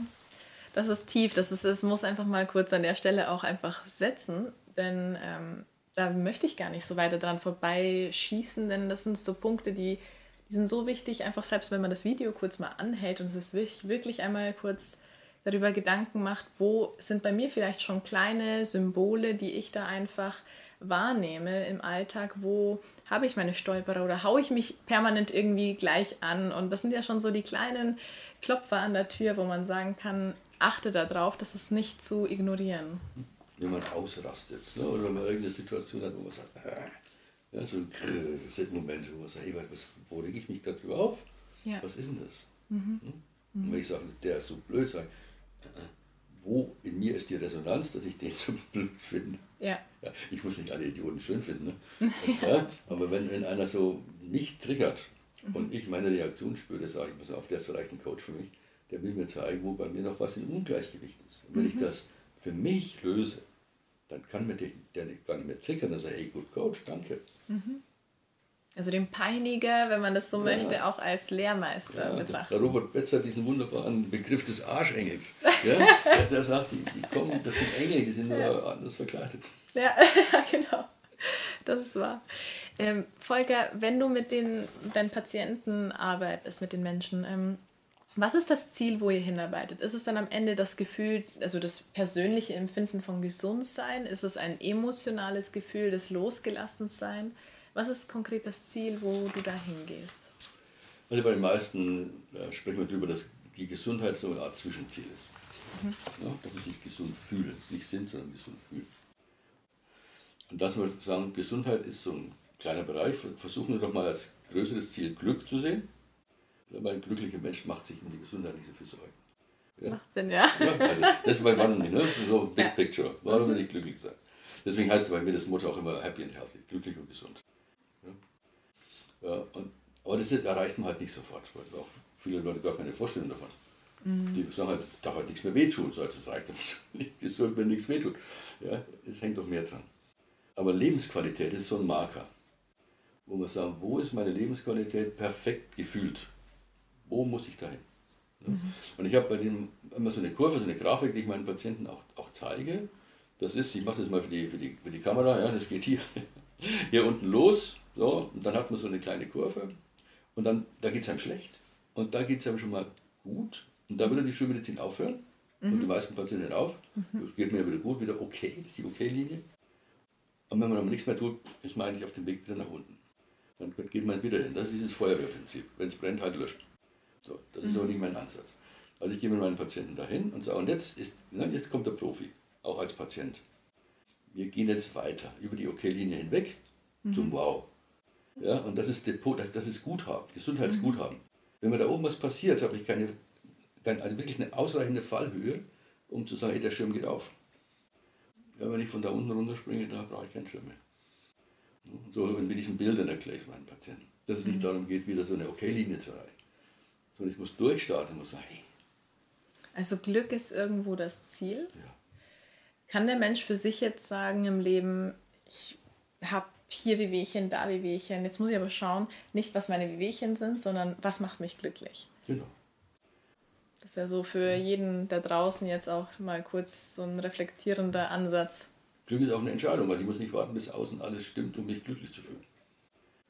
das ist tief. Das, ist, das muss einfach mal kurz an der Stelle auch einfach setzen, denn ähm, da möchte ich gar nicht so weiter dran vorbeischießen, denn das sind so Punkte, die, die sind so wichtig, einfach selbst wenn man das Video kurz mal anhält und es wirklich einmal kurz darüber Gedanken macht, wo sind bei mir vielleicht schon kleine Symbole, die ich da einfach wahrnehme im Alltag, wo habe ich meine Stolperer oder haue ich mich permanent irgendwie gleich an. Und das sind ja schon so die kleinen Klopfer an der Tür, wo man sagen kann, achte darauf, das ist nicht zu ignorieren. Wenn man ausrastet ne? oder wenn man irgendeine Situation hat, wo man sagt, äh, ja, so sind Momente, wo man sagt, hey, was, wo rege ich mich gerade drüber auf? Ja. Was ist denn das? Mhm. Hm? Und wenn ich sage, der ist so blöd, sage wo in mir ist die Resonanz, dass ich den so blöd finde. Ja. ja. Ich muss nicht alle Idioten schön finden. Ne? ja. Aber wenn, wenn einer so mich triggert mhm. und ich meine Reaktion spüre, sage ich, pass auf, der ist vielleicht ein Coach für mich, der will mir zeigen, wo bei mir noch was in Ungleichgewicht ist. Und wenn mhm. ich das für mich löse, dann kann mir der, der gar nicht mehr triggern, dann sage ich, hey, gut Coach, danke. Mhm. Also den Peiniger, wenn man das so ja. möchte, auch als Lehrmeister ja, betrachten. Robert Betzer hat diesen wunderbaren Begriff des Arschengels. Ja? der, der sagt, die, die, kommen, das sind Engel, die sind nur anders verkleidet. Ja, genau. Das ist wahr. Ähm, Volker, wenn du mit den deinen Patienten arbeitest, mit den Menschen, ähm, Was ist das Ziel, wo ihr hinarbeitet? Ist es dann am Ende das Gefühl, also das persönliche Empfinden von Gesundsein? Ist es ein emotionales Gefühl des Losgelassensein? Was ist konkret das Ziel, wo du da hingehst? Also bei den meisten äh, sprechen wir darüber, dass die Gesundheit so eine Art Zwischenziel ist. Mhm. Ja, dass sie sich gesund fühlen. Nicht sind, sondern gesund fühlen. Und dass wir sagen, Gesundheit ist so ein kleiner Bereich, versuchen wir doch mal als größeres Ziel Glück zu sehen. Weil ein glücklicher Mensch macht sich um die Gesundheit nicht so viel Sorgen. Ja? Macht Sinn, ja. ja also das ist bei Mann ne? so Big ja. Picture. Warum will ich glücklich sein? Deswegen heißt bei mir das Motto auch immer Happy and Healthy, glücklich und gesund. Ja? und, aber das erreicht man halt nicht sofort, weil auch viele Leute gar keine Vorstellung davon. Mhm. Die sagen halt, darf halt nichts mehr wehtun, so, das reicht uns nicht gesund, wenn nichts wehtut. Ja, es hängt doch mehr dran. Aber Lebensqualität ist so ein Marker, wo wir sagen, wo ist meine Lebensqualität perfekt gefühlt? Wo muss ich dahin? Mhm. Und ich habe bei dem immer so eine Kurve, so eine Grafik, die ich meinen Patienten auch, auch zeige. Das ist, ich mache das mal für die, für, die, für die Kamera, ja, das geht hier, hier unten los, so, und dann hat man so eine kleine Kurve und dann, da geht es einem schlecht und da geht es einem schon mal gut und da würde die Schulmedizin aufhören mhm. und die meisten Patienten auf, mhm. es geht mir wieder gut, wieder okay, das ist die Okay-Linie und wenn man aber nichts mehr tut, ist man eigentlich auf dem Weg wieder nach unten. Dann geht man wieder hin. Das ist dieses Feuerwehrprinzip. Wenn es brennt, halt löschen. So, das ist mhm. aber nicht mein Ansatz. Also ich gehe mit meinen Patienten dahin und sage, und jetzt, ist, na, ne, jetzt kommt der Profi, auch als Patient. Wir gehen jetzt weiter, über die OK-Linie hinweg mhm. zum Wow. Ja, und das ist Depot, das, das ist Guthaben, Gesundheitsguthaben. Mhm. Wenn mir da oben was passiert, habe ich keine, also wirklich eine ausreichende Fallhöhe, um zu sagen, hey, der Schirm geht auf. Ja, wenn ich von da unten runterspringe, da brauche ich keinen Schirm mehr. So mit diesen Bildern erkläre ich meinen Patienten. Dass es nicht mhm. darum geht, wieder so eine Okay-Linie zu erreichen. Sondern ich muss durchstarten, muss sagen, hey. Also Glück ist irgendwo das Ziel. Ja. Kann der Mensch für sich jetzt sagen im Leben, ich habe hier Wehwehchen, da Wehwehchen. Jetzt muss ich aber schauen, nicht was meine Wehwehchen sind, sondern was macht mich glücklich. Genau. Das wäre so für jeden da draußen jetzt auch mal kurz so ein reflektierender Ansatz. Glück ist auch eine Entscheidung, also ich muss nicht warten, bis außen alles stimmt, um mich glücklich zu fühlen.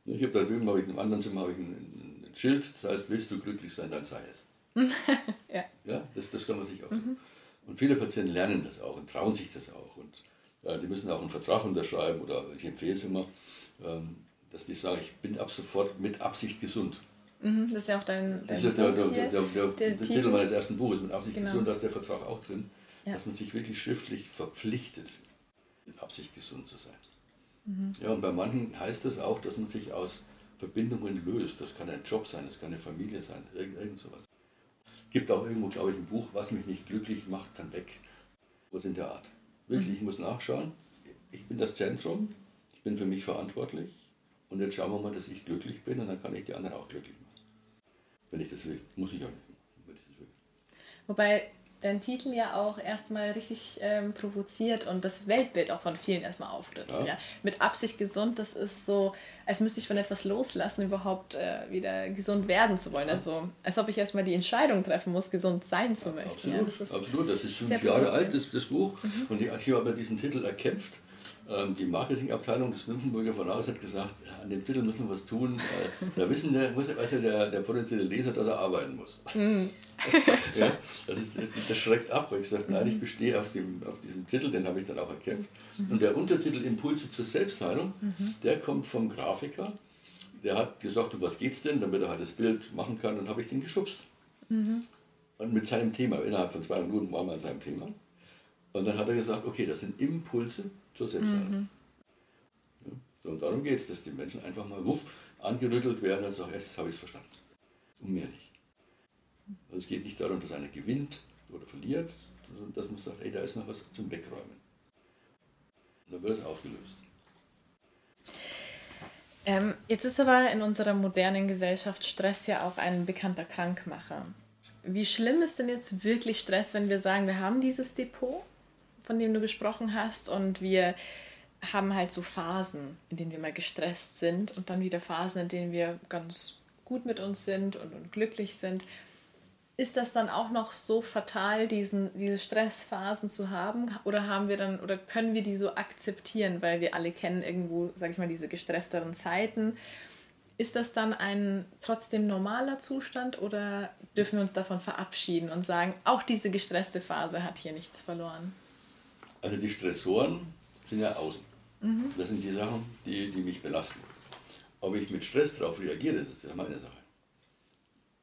Ich habe da drüben, habe ich in einem anderen Zimmer habe ich ein, ein, Schild, das heißt, willst du glücklich sein, dann sei es. ja. ja das, das kann man sich auch mhm. Und viele Patienten lernen das auch und trauen sich das auch. Und ja, die müssen auch einen Vertrag unterschreiben oder ich empfehle es immer, ähm, dass die sagen, ich bin ab sofort mit Absicht gesund. Mhm, das ist ja auch dein, dein das ist ja der, der, der, der. Titel meines ersten Buches, mit Absicht genau. gesund, da ist der Vertrag auch drin, ja. dass man sich wirklich schriftlich verpflichtet, mit Absicht gesund zu sein. Mhm. Ja, und bei manchen heißt das auch, dass man sich aus Verbindungen löst. Das kann ein Job sein, das kann eine Familie sein, irgend, irgend sowas. Gibt auch irgendwo, glaube ich, ein Buch, was mich nicht glücklich macht, kann weg. Was in der Art. Wirklich, mhm. ich muss nachschauen. Ich bin das Zentrum, ich bin für mich verantwortlich. Und jetzt schauen wir mal, dass ich glücklich bin und dann kann ich die anderen auch glücklich machen. Wenn ich das will. Muss ich auch nicht, wenn ich das will. Wobei dein Titel ja auch erstmal richtig ähm, provoziert und das Weltbild auch von vielen erstmal auftritt. Ja. ja. Mit Absicht gesund, das ist so, als müsste ich von etwas loslassen, überhaupt äh, wieder gesund werden zu wollen. Also als ob ich erstmal die Entscheidung treffen muss, gesund sein zu möchten. Absolut, ja, das absolut. Das ist fünf Jahre alt, das, das Buch. Mhm. Und ich habe diesen Titel erkämpft die Marketingabteilung des Nymphenburger Verlags hat gesagt, an dem Titel müssen wir was tun. Äh, da wissen der, muss, weiß ja der, der potenzielle Leser, dass er arbeiten muss. Mhm. ja, das, ist, das schreckt ab, weil ich sage, nein, ich bestehe auf, dem, auf diesem Titel, den habe ich dann auch erkämpft. Mhm. Und der Untertitel Impulse zur Selbstheilung, mhm. der kommt vom Grafiker. Der hat gesagt, um was geht's denn, damit er halt das Bild machen kann, und habe ich den geschubst. Mhm. Und mit seinem Thema, innerhalb von zwei Minuten war man an seinem Thema. Und dann hat er gesagt, okay, das sind Impulse zur Selbstheilung. Mhm. Ja, so, und darum geht es, dass die Menschen einfach mal wuff, angerüttelt werden und sagen, jetzt habe ich es verstanden. Und mehr nicht. Also es geht nicht darum, dass einer gewinnt oder verliert, sondern dass man sagt, ey, da ist noch was zum Wegräumen. Und dann wird es aufgelöst. Ähm, jetzt ist aber in unserer modernen Gesellschaft Stress ja auch ein bekannter Krankmacher. Wie schlimm ist denn jetzt wirklich Stress, wenn wir sagen, wir haben dieses Depot von dem du gesprochen hast. Und wir haben halt so Phasen, in denen wir mal gestresst sind und dann wieder Phasen, in denen wir ganz gut mit uns sind und, und glücklich sind. Ist das dann auch noch so fatal, diesen, diese Stressphasen zu haben? Oder haben wir dann, oder können wir die so akzeptieren, weil wir alle kennen irgendwo, sag ich mal, diese gestressteren Zeiten? Ist das dann ein trotzdem normaler Zustand oder dürfen wir uns davon verabschieden und sagen, auch diese gestresste Phase hat hier nichts verloren? Also die Stressoren sind ja außen. Mhm. Das sind die Sachen, die, die mich belasten. Ob ich mit Stress darauf reagiere, das ist ja meine Sache.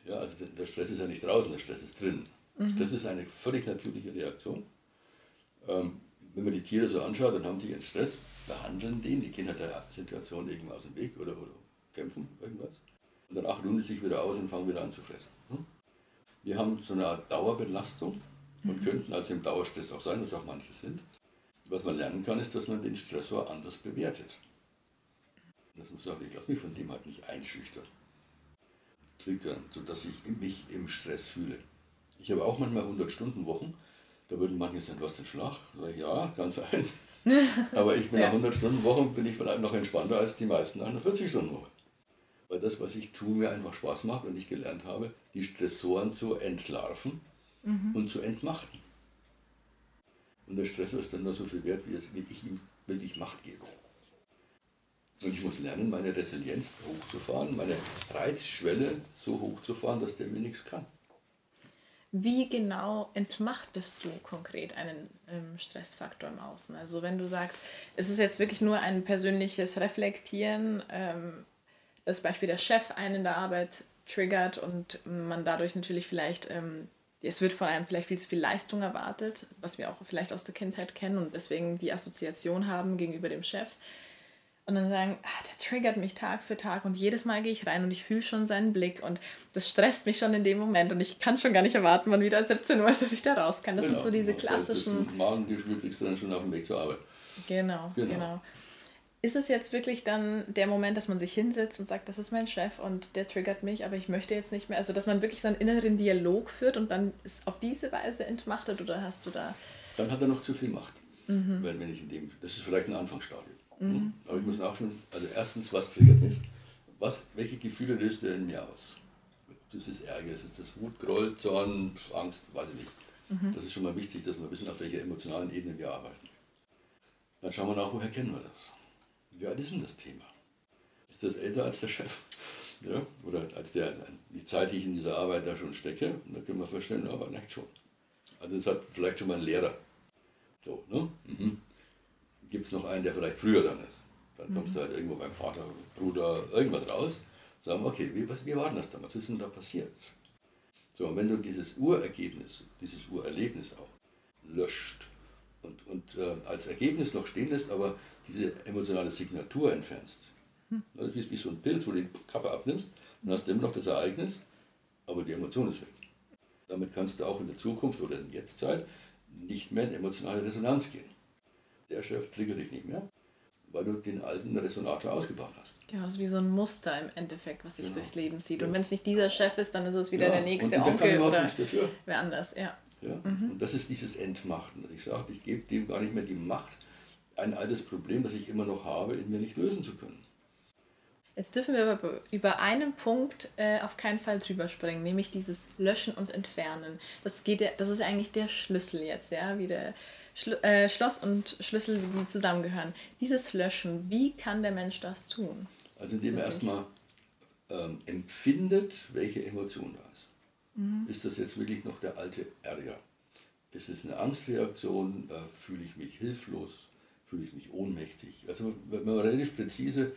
Ja, also der Stress ist ja nicht draußen, der Stress ist drin. Mhm. Stress ist eine völlig natürliche Reaktion. Ähm, wenn man die Tiere so anschaut, dann haben die ihren Stress, behandeln den, die gehen halt der Situation irgendwo aus dem Weg oder, oder kämpfen, irgendwas. Und danach ruhen die sich wieder aus und fangen wieder an zu fressen. Hm? Wir haben so eine Art Dauerbelastung und könnten also im Dauerstress auch sein, was auch manche sind. Was man lernen kann, ist, dass man den Stressor anders bewertet. Dass man sagt, ich lasse mich von dem halt nicht einschüchtern, triggern, sodass ich mich im Stress fühle. Ich habe auch manchmal 100-Stunden-Wochen, da würden manche sagen, du hast den Schlag. Sag ich, ja, kann sein. Aber ich bin ja. nach 100 Stunden Wochen bin ich vielleicht noch entspannter als die meisten nach einer 40 Stunden Woche. Weil das, was ich tue, mir einfach Spaß macht und ich gelernt habe, die Stressoren zu entlarven mhm. und zu entmachten. Und der Stressor ist dann nur so viel wert, wie, es, wie ich ihm wirklich Macht gebe. Und ich muss lernen, meine Resilienz hochzufahren, meine Reizschwelle so hochzufahren, dass der mir nichts kann. Wie genau entmachtest du konkret einen ähm, Stressfaktor im Außen? Also wenn du sagst, es ist jetzt wirklich nur ein persönliches Reflektieren, ähm, das Beispiel der Chef einen in der Arbeit triggert und man dadurch natürlich vielleicht, ähm, es wird von einem vielleicht viel zu viel Leistung erwartet, was wir auch vielleicht aus der Kindheit kennen und deswegen die Assoziation haben gegenüber dem Chef und dann sagen, ah, der triggert mich Tag für Tag und jedes Mal gehe ich rein und ich fühle schon seinen Blick und das stresst mich schon in dem Moment und ich kann schon gar nicht erwarten, wann wieder 17 Uhr ist, dass ich da raus kann. Das genau. sind so diese klassischen... Das Magengefühl kriegst du dann schon auf dem Weg zur Arbeit. Genau, genau, genau. Ist es jetzt wirklich dann der Moment, dass man sich hinsetzt und sagt, das ist mein Chef und der triggert mich, aber ich möchte jetzt nicht mehr, also dass man wirklich so einen inneren Dialog führt und dann ist auf diese Weise entmachtet oder hast du da... Dann hat er noch zu viel Macht, mhm. wenn, wenn ich in dem, das ist vielleicht ein Anfangsstadium. Mhm. Aber ich muss nachschauen, also erstens, was triggert mich? Was, welche Gefühle löst er in mir aus? Das ist Ärger, das ist das Wut, Groll, Zorn, Angst, weiß ich nicht. Mhm. Das ist schon mal wichtig, dass wir wissen, auf welcher emotionalen Ebene wir arbeiten. Dann schauen wir nach, woher kennen wir das? Wie alt ist denn das Thema? Ist das älter als der Chef? Ja? Oder als der, die Zeit, die ich in dieser Arbeit da schon stecke? Und da können wir feststellen, aber nicht schon. Also es hat vielleicht schon mal ein Lehrer. So, ne? Mhm gibt es noch einen, der vielleicht früher dann ist. Dann kommst du halt irgendwo beim Vater, Bruder, irgendwas raus, sagen, okay, wie, was, wie war denn das damals? Was ist denn da passiert? So, und wenn du dieses Urergebnis, dieses Urerlebnis auch löscht und, und äh, als Ergebnis noch stehen lässt, aber diese emotionale Signatur entfernst, hm. das ist wie so ein Pilz, wo du die Kappe abnimmst, dann hast du immer noch das Ereignis, aber die Emotion ist weg. Damit kannst du auch in der Zukunft oder in der Jetztzeit nicht mehr in emotionale Resonanz gehen der Chef triggert dich nicht mehr, weil du den alten Resonator ausgebaut hast. Genau, das ist wie so ein Muster im Endeffekt, was sich genau. durchs Leben zieht. Und wenn es nicht dieser Chef ist, dann ist es wieder ja. der nächste und, und Onkel oder wer anders. Ja. Ja? Mhm. Und das ist dieses Entmachten, dass ich sage, ich gebe dem gar nicht mehr die Macht, ein altes Problem, das ich immer noch habe, in mir nicht lösen zu können. Jetzt dürfen wir aber über einen Punkt äh, auf keinen Fall drüber springen, nämlich dieses Löschen und Entfernen. Das, geht ja, das ist eigentlich der Schlüssel jetzt, ja, wie der Schlu äh, Schloss und Schlüssel, die zusammengehören. Dieses Löschen, wie kann der Mensch das tun? Also indem er erstmal ähm, empfindet, welche Emotion da ist. Mhm. Ist das jetzt wirklich noch der alte Ärger? Ist es eine Angstreaktion? Äh, fühle ich mich hilflos? Fühle ich mich ohnmächtig? Also wenn man relativ präzise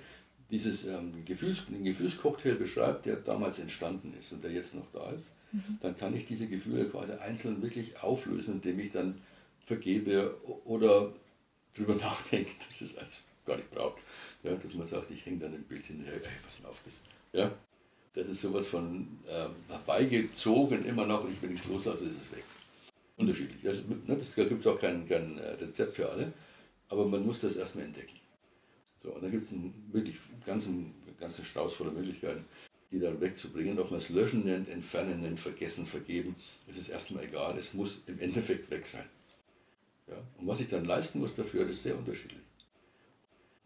dieses ähm, Gefühls, den Gefühlscocktail beschreibt, der damals entstanden ist und der jetzt noch da ist, mhm. dann kann ich diese Gefühle quasi einzeln wirklich auflösen, indem ich dann vergebe oder drüber nachdenke, dass es alles gar nicht braucht. Ja, dass man sagt, ich hänge dann ein Bild hinterher, ey, pass mal auf das. Ja, das ist sowas von äh, herbeigezogen immer noch und ich, wenn ich es loslasse, ist es weg. Unterschiedlich. Also, ne, das, da gibt es auch kein, kein äh, Rezept für alle, aber man muss das erstmal entdecken. So, und da gibt es einen wirklich ganzen, ganzen Strauß voller Möglichkeiten, die dann wegzubringen. Ob man es löschen nennt, entfernen nennt, vergessen, vergeben, es ist erstmal egal, es muss im Endeffekt weg sein. Ja? Und was ich dann leisten muss dafür, das ist sehr unterschiedlich.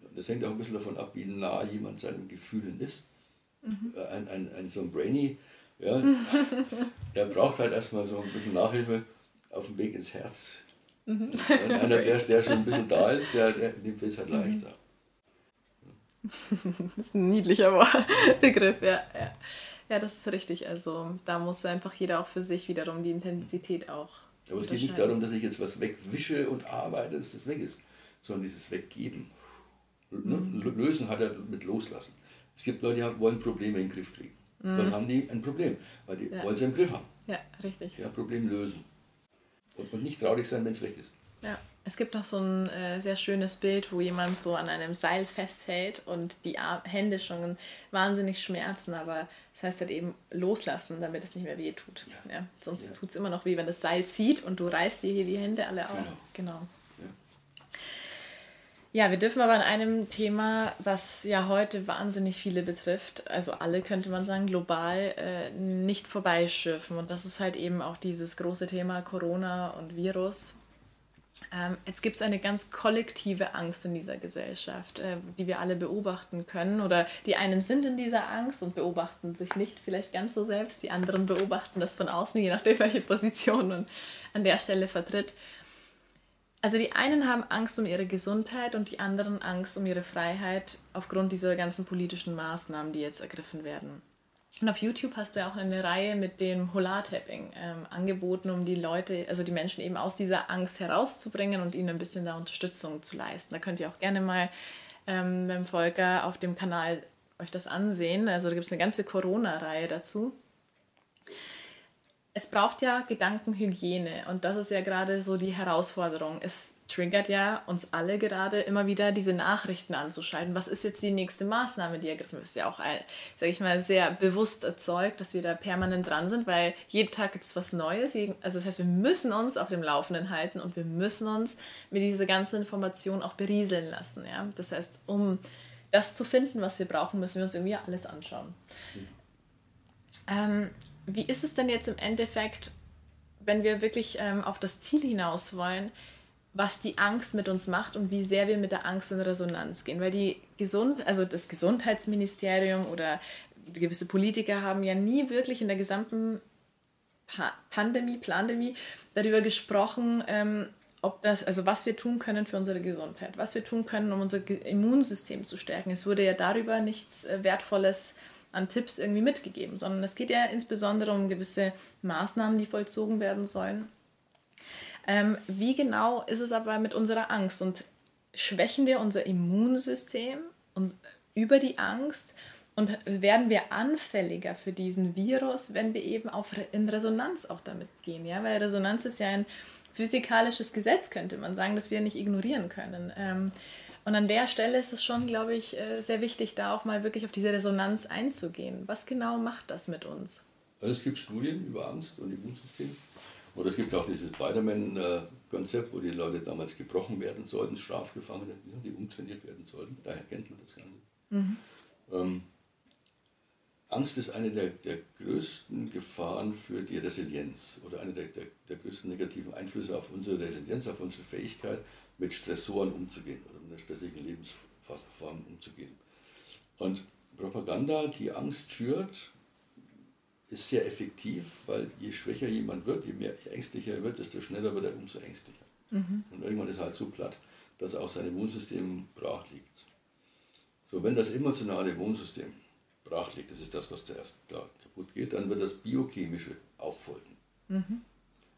Und das hängt auch ein bisschen davon ab, wie nah jemand seinen Gefühlen ist. Mhm. Äh, ein, ein, ein so ein Brainy, ja, der braucht halt erstmal so ein bisschen Nachhilfe auf dem Weg ins Herz. Mhm. einer, der, der schon ein bisschen da ist, der, der, fällt es halt mhm. leichter. das ist ein niedlicher Begriff, ja, ja. Ja, das ist richtig. Also da muss einfach jeder auch für sich wiederum die Intensität auch. Aber es geht nicht darum, dass ich jetzt was wegwische und arbeite, dass das weg ist, sondern dieses Weggeben. Ne? Mhm. Lösen hat er mit Loslassen. Es gibt Leute, die wollen Probleme in den Griff kriegen. Mhm. Was haben die? Ein Problem, weil die ja. wollen sie im Griff haben. Ja, richtig. Ja, Problem lösen. Und, und nicht traurig sein, wenn es weg ist. Ja. Es gibt noch so ein äh, sehr schönes Bild, wo jemand so an einem Seil festhält und die Ar Hände schon wahnsinnig schmerzen, aber das heißt halt eben loslassen, damit es nicht mehr weh tut. Ja. ja sonst ja. tut es immer noch weh, wenn das Seil zieht und du reißt dir hier die Hände alle auf. Genau. genau. Ja, wir dürfen aber an einem Thema, was ja heute wahnsinnig viele betrifft, also alle könnte man sagen, global, äh, nicht vorbeischürfen. Und das ist halt eben auch dieses große Thema Corona und Virus. Ähm, jetzt gibt es eine ganz kollektive Angst in dieser Gesellschaft, äh, die wir alle beobachten können. Oder die einen sind in dieser Angst und beobachten sich nicht vielleicht ganz so selbst. Die anderen beobachten das von außen, je nachdem, welche Position man an der Stelle vertritt. Also die einen haben Angst um ihre Gesundheit und die anderen Angst um ihre Freiheit aufgrund dieser ganzen politischen Maßnahmen, die jetzt ergriffen werden. Und auf YouTube hast du ja auch eine Reihe mit dem Holar-Tapping ähm, angeboten, um die Leute, also die Menschen eben aus dieser Angst herauszubringen und ihnen ein bisschen da Unterstützung zu leisten. Da könnt ihr auch gerne mal ähm, beim Volker auf dem Kanal euch das ansehen. Also da gibt es eine ganze Corona-Reihe dazu es braucht ja Gedankenhygiene und das ist ja gerade so die Herausforderung. Es triggert ja uns alle gerade immer wieder diese Nachrichten anzuschalten. Was ist jetzt die nächste Maßnahme, die ergriffen wird? Ist ja auch, sage ich mal, sehr bewusst erzeugt, dass wir da permanent dran sind, weil jeden Tag gibt es was Neues. Also das heißt, wir müssen uns auf dem Laufenden halten und wir müssen uns mit dieser ganzen Information auch berieseln lassen. Ja? Das heißt, um das zu finden, was wir brauchen, müssen wir uns irgendwie alles anschauen. Mhm. Ähm, wie ist es denn jetzt im Endeffekt, wenn wir wirklich ähm, auf das Ziel hinaus wollen, was die Angst mit uns macht und wie sehr wir mit der Angst in Resonanz gehen? Weil die Gesund, also das Gesundheitsministerium oder gewisse Politiker haben ja nie wirklich in der gesamten pa Pandemie, Plandemie darüber gesprochen, ähm, ob das, also was wir tun können für unsere Gesundheit, was wir tun können, um unser Immunsystem zu stärken. Es wurde ja darüber nichts äh, Wertvolles an Tipps irgendwie mitgegeben, sondern es geht ja insbesondere um gewisse Maßnahmen, die vollzogen werden sollen. Ähm, wie genau ist es aber mit unserer Angst und schwächen wir unser Immunsystem und über die Angst und werden wir anfälliger für diesen Virus, wenn wir eben auf, in Resonanz auch damit gehen, ja, weil Resonanz ist ja ein physikalisches Gesetz, könnte man sagen, das wir nicht ignorieren können. Ähm, und an der Stelle ist es schon, glaube ich, äh, sehr wichtig, da auch mal wirklich auf diese Resonanz einzugehen. Was genau macht das mit uns? Also es gibt Studien über Angst und Immunsystem. Oder es gibt auch dieses Spider-Man-Konzept, wo die Leute damals gebrochen werden sollten, Strafgefangene, die umtrainiert werden sollten. Daher kennt man das Ganze. Mhm. Ähm, Angst ist eine der, der größten Gefahren für die Resilienz oder eine der, der, der größten negativen Einflüsse auf unsere Resilienz, auf unsere Fähigkeit, mit Stressoren umzugehen oder mit einer stressigen Lebensform umzugehen. Und Propaganda, die Angst schürt, ist sehr effektiv, weil je schwächer jemand wird, je mehr ängstlicher er wird, desto schneller wird er umso ängstlicher. Mhm. Und irgendwann ist er halt so platt, dass auch sein Immunsystem brach liegt. So, wenn das emotionale Immunsystem brach liegt, das ist das, was zuerst klar kaputt geht, dann wird das Biochemische auch folgen. Mhm.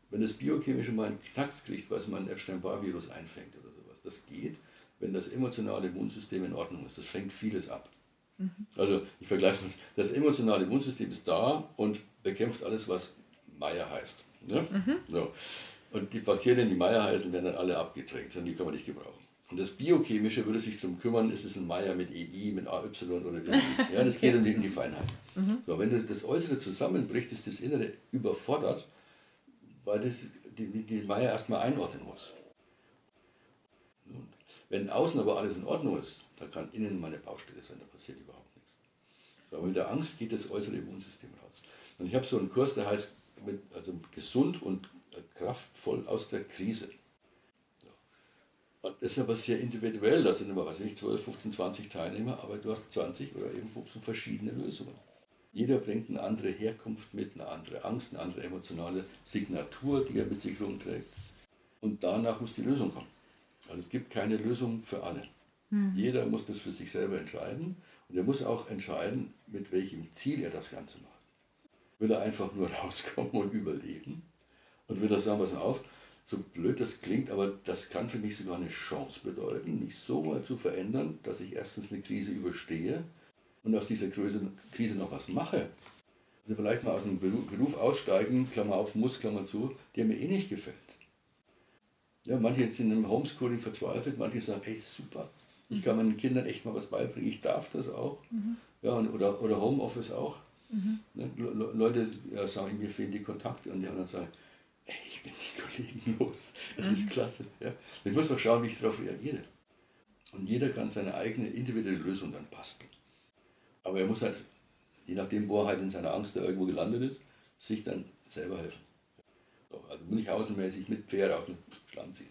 Wenn das Biochemische mal einen Knacks kriegt, weil es mal ein Epstein-Barr-Virus einfängt oder sowas, das geht, wenn das emotionale Immunsystem in Ordnung ist. Das fängt vieles ab. Mhm. Also ich vergleiche mal, das emotionale Immunsystem ist da und bekämpft alles, was Meier heißt. Ne? Mhm. So. Und die Bakterien, die Meier heißen, werden dann alle abgedrängt und die kann man nicht gebrauchen. Und das Biochemische würde sich darum kümmern, ist es ein Meier mit EI, mit AY oder wie. Ja, das geht um die, um die Feinheit. Mhm. So, wenn das Äußere zusammenbricht, ist das Innere überfordert weil das die, die Meier erstmal einordnen muss. Wenn außen aber alles in Ordnung ist, da kann innen mal eine Baustelle sein, da passiert überhaupt nichts. Aber mit der Angst geht das äußere Immunsystem raus. Und ich habe so einen Kurs, der heißt mit, also gesund und kraftvoll aus der Krise. Und das ist aber sehr individuell, das sind immer, weiß ich nicht, 12, 15, 20 Teilnehmer, aber du hast 20 oder eben 15 verschiedene Lösungen. Jeder bringt eine andere Herkunft mit, eine andere Angst, eine andere emotionale Signatur, die er mit sich rumträgt. Und danach muss die Lösung kommen. Also es gibt keine Lösung für alle. Mhm. Jeder muss das für sich selber entscheiden und er muss auch entscheiden, mit welchem Ziel er das Ganze macht. Will er einfach nur rauskommen und überleben? Und will er sagen, was auf, so blöd das klingt, aber das kann für mich sogar eine Chance bedeuten, mich so mal zu verändern, dass ich erstens eine Krise überstehe und aus dieser Krise noch was mache. Also vielleicht mal aus einem Beruf aussteigen, Klammer auf, muss, Klammer zu, der mir eh nicht gefällt. Ja, manche sind im Homeschooling verzweifelt, manche sagen, hey super, ich kann meinen Kindern echt mal was beibringen, ich darf das auch. Mhm. Ja, oder, oder Homeoffice auch. Mhm. Ne, Leute ja, sagen, mir fehlen die Kontakte und die anderen sagen, ey, ich bin die Kollegen los. Das mhm. ist klasse. Ja. Ich muss mal schauen, wie ich darauf reagiere. Und jeder kann seine eigene individuelle Lösung dann basteln. Aber er muss halt, je nachdem, wo er halt in seiner Angst da irgendwo gelandet ist, sich dann selber helfen. So, also Münchhausenmäßig mit Pferd auf den Schlamm ziehen.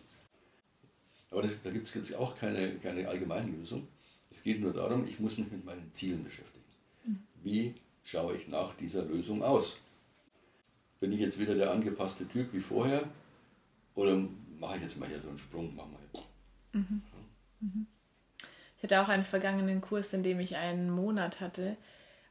Aber das, da gibt es jetzt auch keine, keine allgemeine Lösung. Es geht nur darum, ich muss mich mit meinen Zielen beschäftigen. Wie schaue ich nach dieser Lösung aus? bin ich jetzt wieder der angepasste Typ wie vorher oder mache ich jetzt mal hier so einen Sprung? Mach mal. Mhm. Mhm. Ich hatte auch einen vergangenen Kurs, in dem ich einen Monat hatte,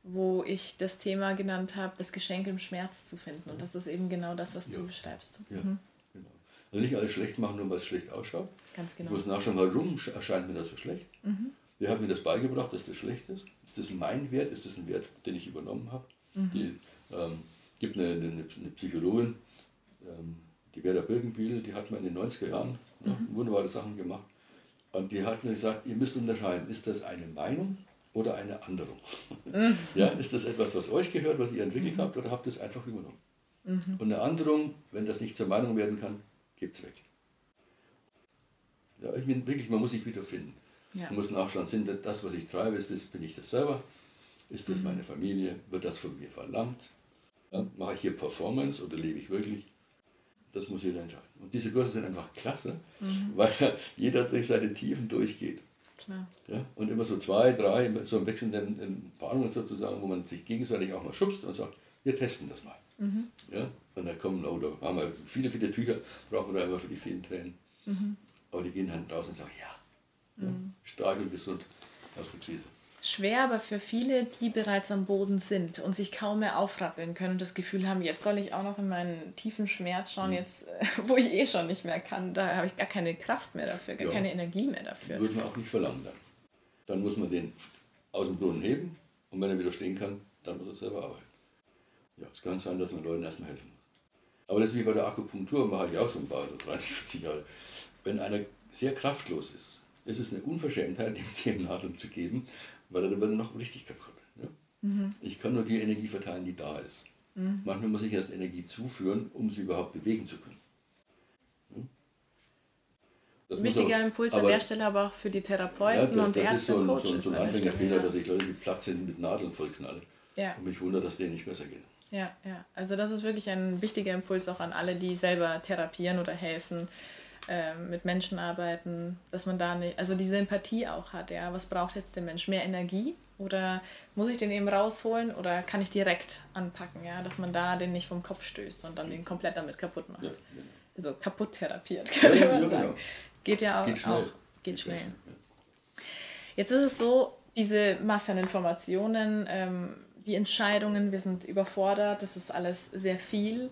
wo ich das Thema genannt habe, das Geschenk im Schmerz zu finden. Und das ist eben genau das, was ja. du beschreibst. Ja, mhm. genau. Also nicht alles schlecht machen, nur weil es schlecht ausschaut. Ganz genau. Ich muss nachschauen, warum erscheint mir das so schlecht. Mhm. Wer hat mir das beigebracht, dass das schlecht ist? Ist das mein Wert? Ist das ein Wert, den ich übernommen habe? Mhm. Die ähm, gibt eine, eine, eine Psychologin, ähm, die Werder Birkenbühl, die hat mir in den 90er Jahren mhm. wunderbare Sachen gemacht. Und die hat mir gesagt, ihr müsst unterscheiden, ist das eine Meinung oder eine Anderung? Mhm. ja, ist das etwas, was euch gehört, was ihr entwickelt mhm. habt, oder habt ihr es einfach übernommen? Mhm. Und eine Anderung, wenn das nicht zur Meinung werden kann, gebt es weg. Ja, ich bin wirklich, man muss sich wiederfinden. Ja. Man muss nachschauen, sind das, was ich treibe, ist das, bin ich das selber? Ist das mhm. meine Familie? Wird das von mir verlangt? Ja, mache ich hier Performance oder lebe ich wirklich? Das muss jeder entscheiden. Und diese Kurse sind einfach klasse, mhm. weil jeder durch seine Tiefen durchgeht. Klar. Ja, und immer so zwei, drei, so im wechselnden Paarungen sozusagen, wo man sich gegenseitig auch mal schubst und sagt, wir testen das mal. Mhm. Ja, und da kommen, oh, da haben wir viele, viele Tücher, brauchen wir da immer für die vielen Tränen. Mhm. Aber die gehen dann raus und sagen, ja, ja mhm. stark und gesund aus der Krise schwer, aber für viele, die bereits am Boden sind und sich kaum mehr aufrappeln können und das Gefühl haben, jetzt soll ich auch noch in meinen tiefen Schmerz schauen, mhm. jetzt, wo ich eh schon nicht mehr kann, da habe ich gar keine Kraft mehr dafür, gar ja. keine Energie mehr dafür. Würde man auch nicht verlangen dann. Dann muss man den aus dem Brunnen heben und wenn er wieder stehen kann, dann muss er selber arbeiten. Ja, es kann sein, dass man Leuten erstmal helfen muss. Aber das ist wie bei der Akupunktur, mache ich auch schon ein paar, 30, 40 Jahre. Wenn einer sehr kraftlos ist, ist es eine Unverschämtheit, ihm zehn Nadeln zu geben, weil dann wird noch richtig kaputt. Ja? Mhm. Ich kann nur die Energie verteilen, die da ist. Mhm. Manchmal muss ich erst Energie zuführen, um sie überhaupt bewegen zu können. Das Wichtiger auch, Impuls an der Stelle aber auch für die Therapeuten ja, das, und das Ärzte ist so ein, so, so ein Anfängerfehler, ja. dass ich Leute, die Platz sind, mit Nadeln vollknalle. Ja. Und mich wundert, dass denen nicht besser geht. Ja, ja. Also das ist wirklich ein wichtiger Impuls auch an alle, die selber therapieren oder helfen äh, mit Menschen arbeiten, dass man da nicht, also diese Empathie auch hat, ja, was braucht jetzt der Mensch? Mehr Energie oder muss ich den eben rausholen oder kann ich direkt anpacken, ja, dass man da den nicht vom Kopf stößt und dann den komplett damit kaputt macht. Ja, genau. Also kaputt therapiert, kann ja, man ja, sagen. Genau. Geht ja auch. Geht schnell. Auch, geht, geht schnell. schnell Jetzt ist es so, diese Masse an Informationen, ähm, die Entscheidungen, wir sind überfordert, das ist alles sehr viel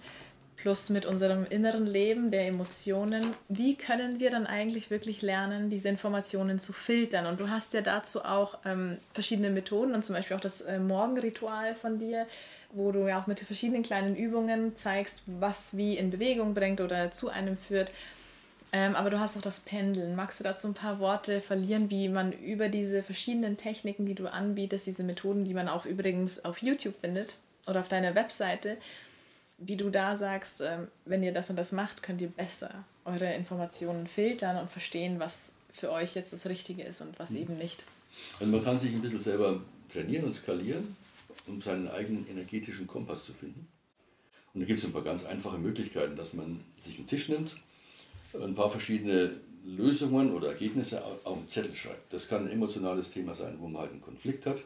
plus mit unserem inneren Leben, der Emotionen. Wie können wir dann eigentlich wirklich lernen, diese Informationen zu filtern? Und du hast ja dazu auch ähm, verschiedene Methoden und zum Beispiel auch das äh, Morgenritual von dir, wo du ja auch mit verschiedenen kleinen Übungen zeigst, was wie in Bewegung bringt oder zu einem führt. Ähm, aber du hast auch das Pendeln. Magst du dazu ein paar Worte verlieren, wie man über diese verschiedenen Techniken, die du anbietest, diese Methoden, die man auch übrigens auf YouTube findet oder auf deiner Webseite, wie du da sagst, ähm, wenn ihr das und das macht, könnt ihr besser eure Informationen filtern und verstehen, was für euch jetzt das Richtige ist und was mhm. eben nicht. Also man kann sich ein bisschen selber trainieren und skalieren, um seinen eigenen energetischen Kompass zu finden. Und da gibt es ein paar ganz einfache Möglichkeiten, dass man sich einen Tisch nimmt, ein paar verschiedene Lösungen oder Ergebnisse auf einen Zettel schreibt. Das kann ein emotionales Thema sein, wo man halt einen Konflikt hat.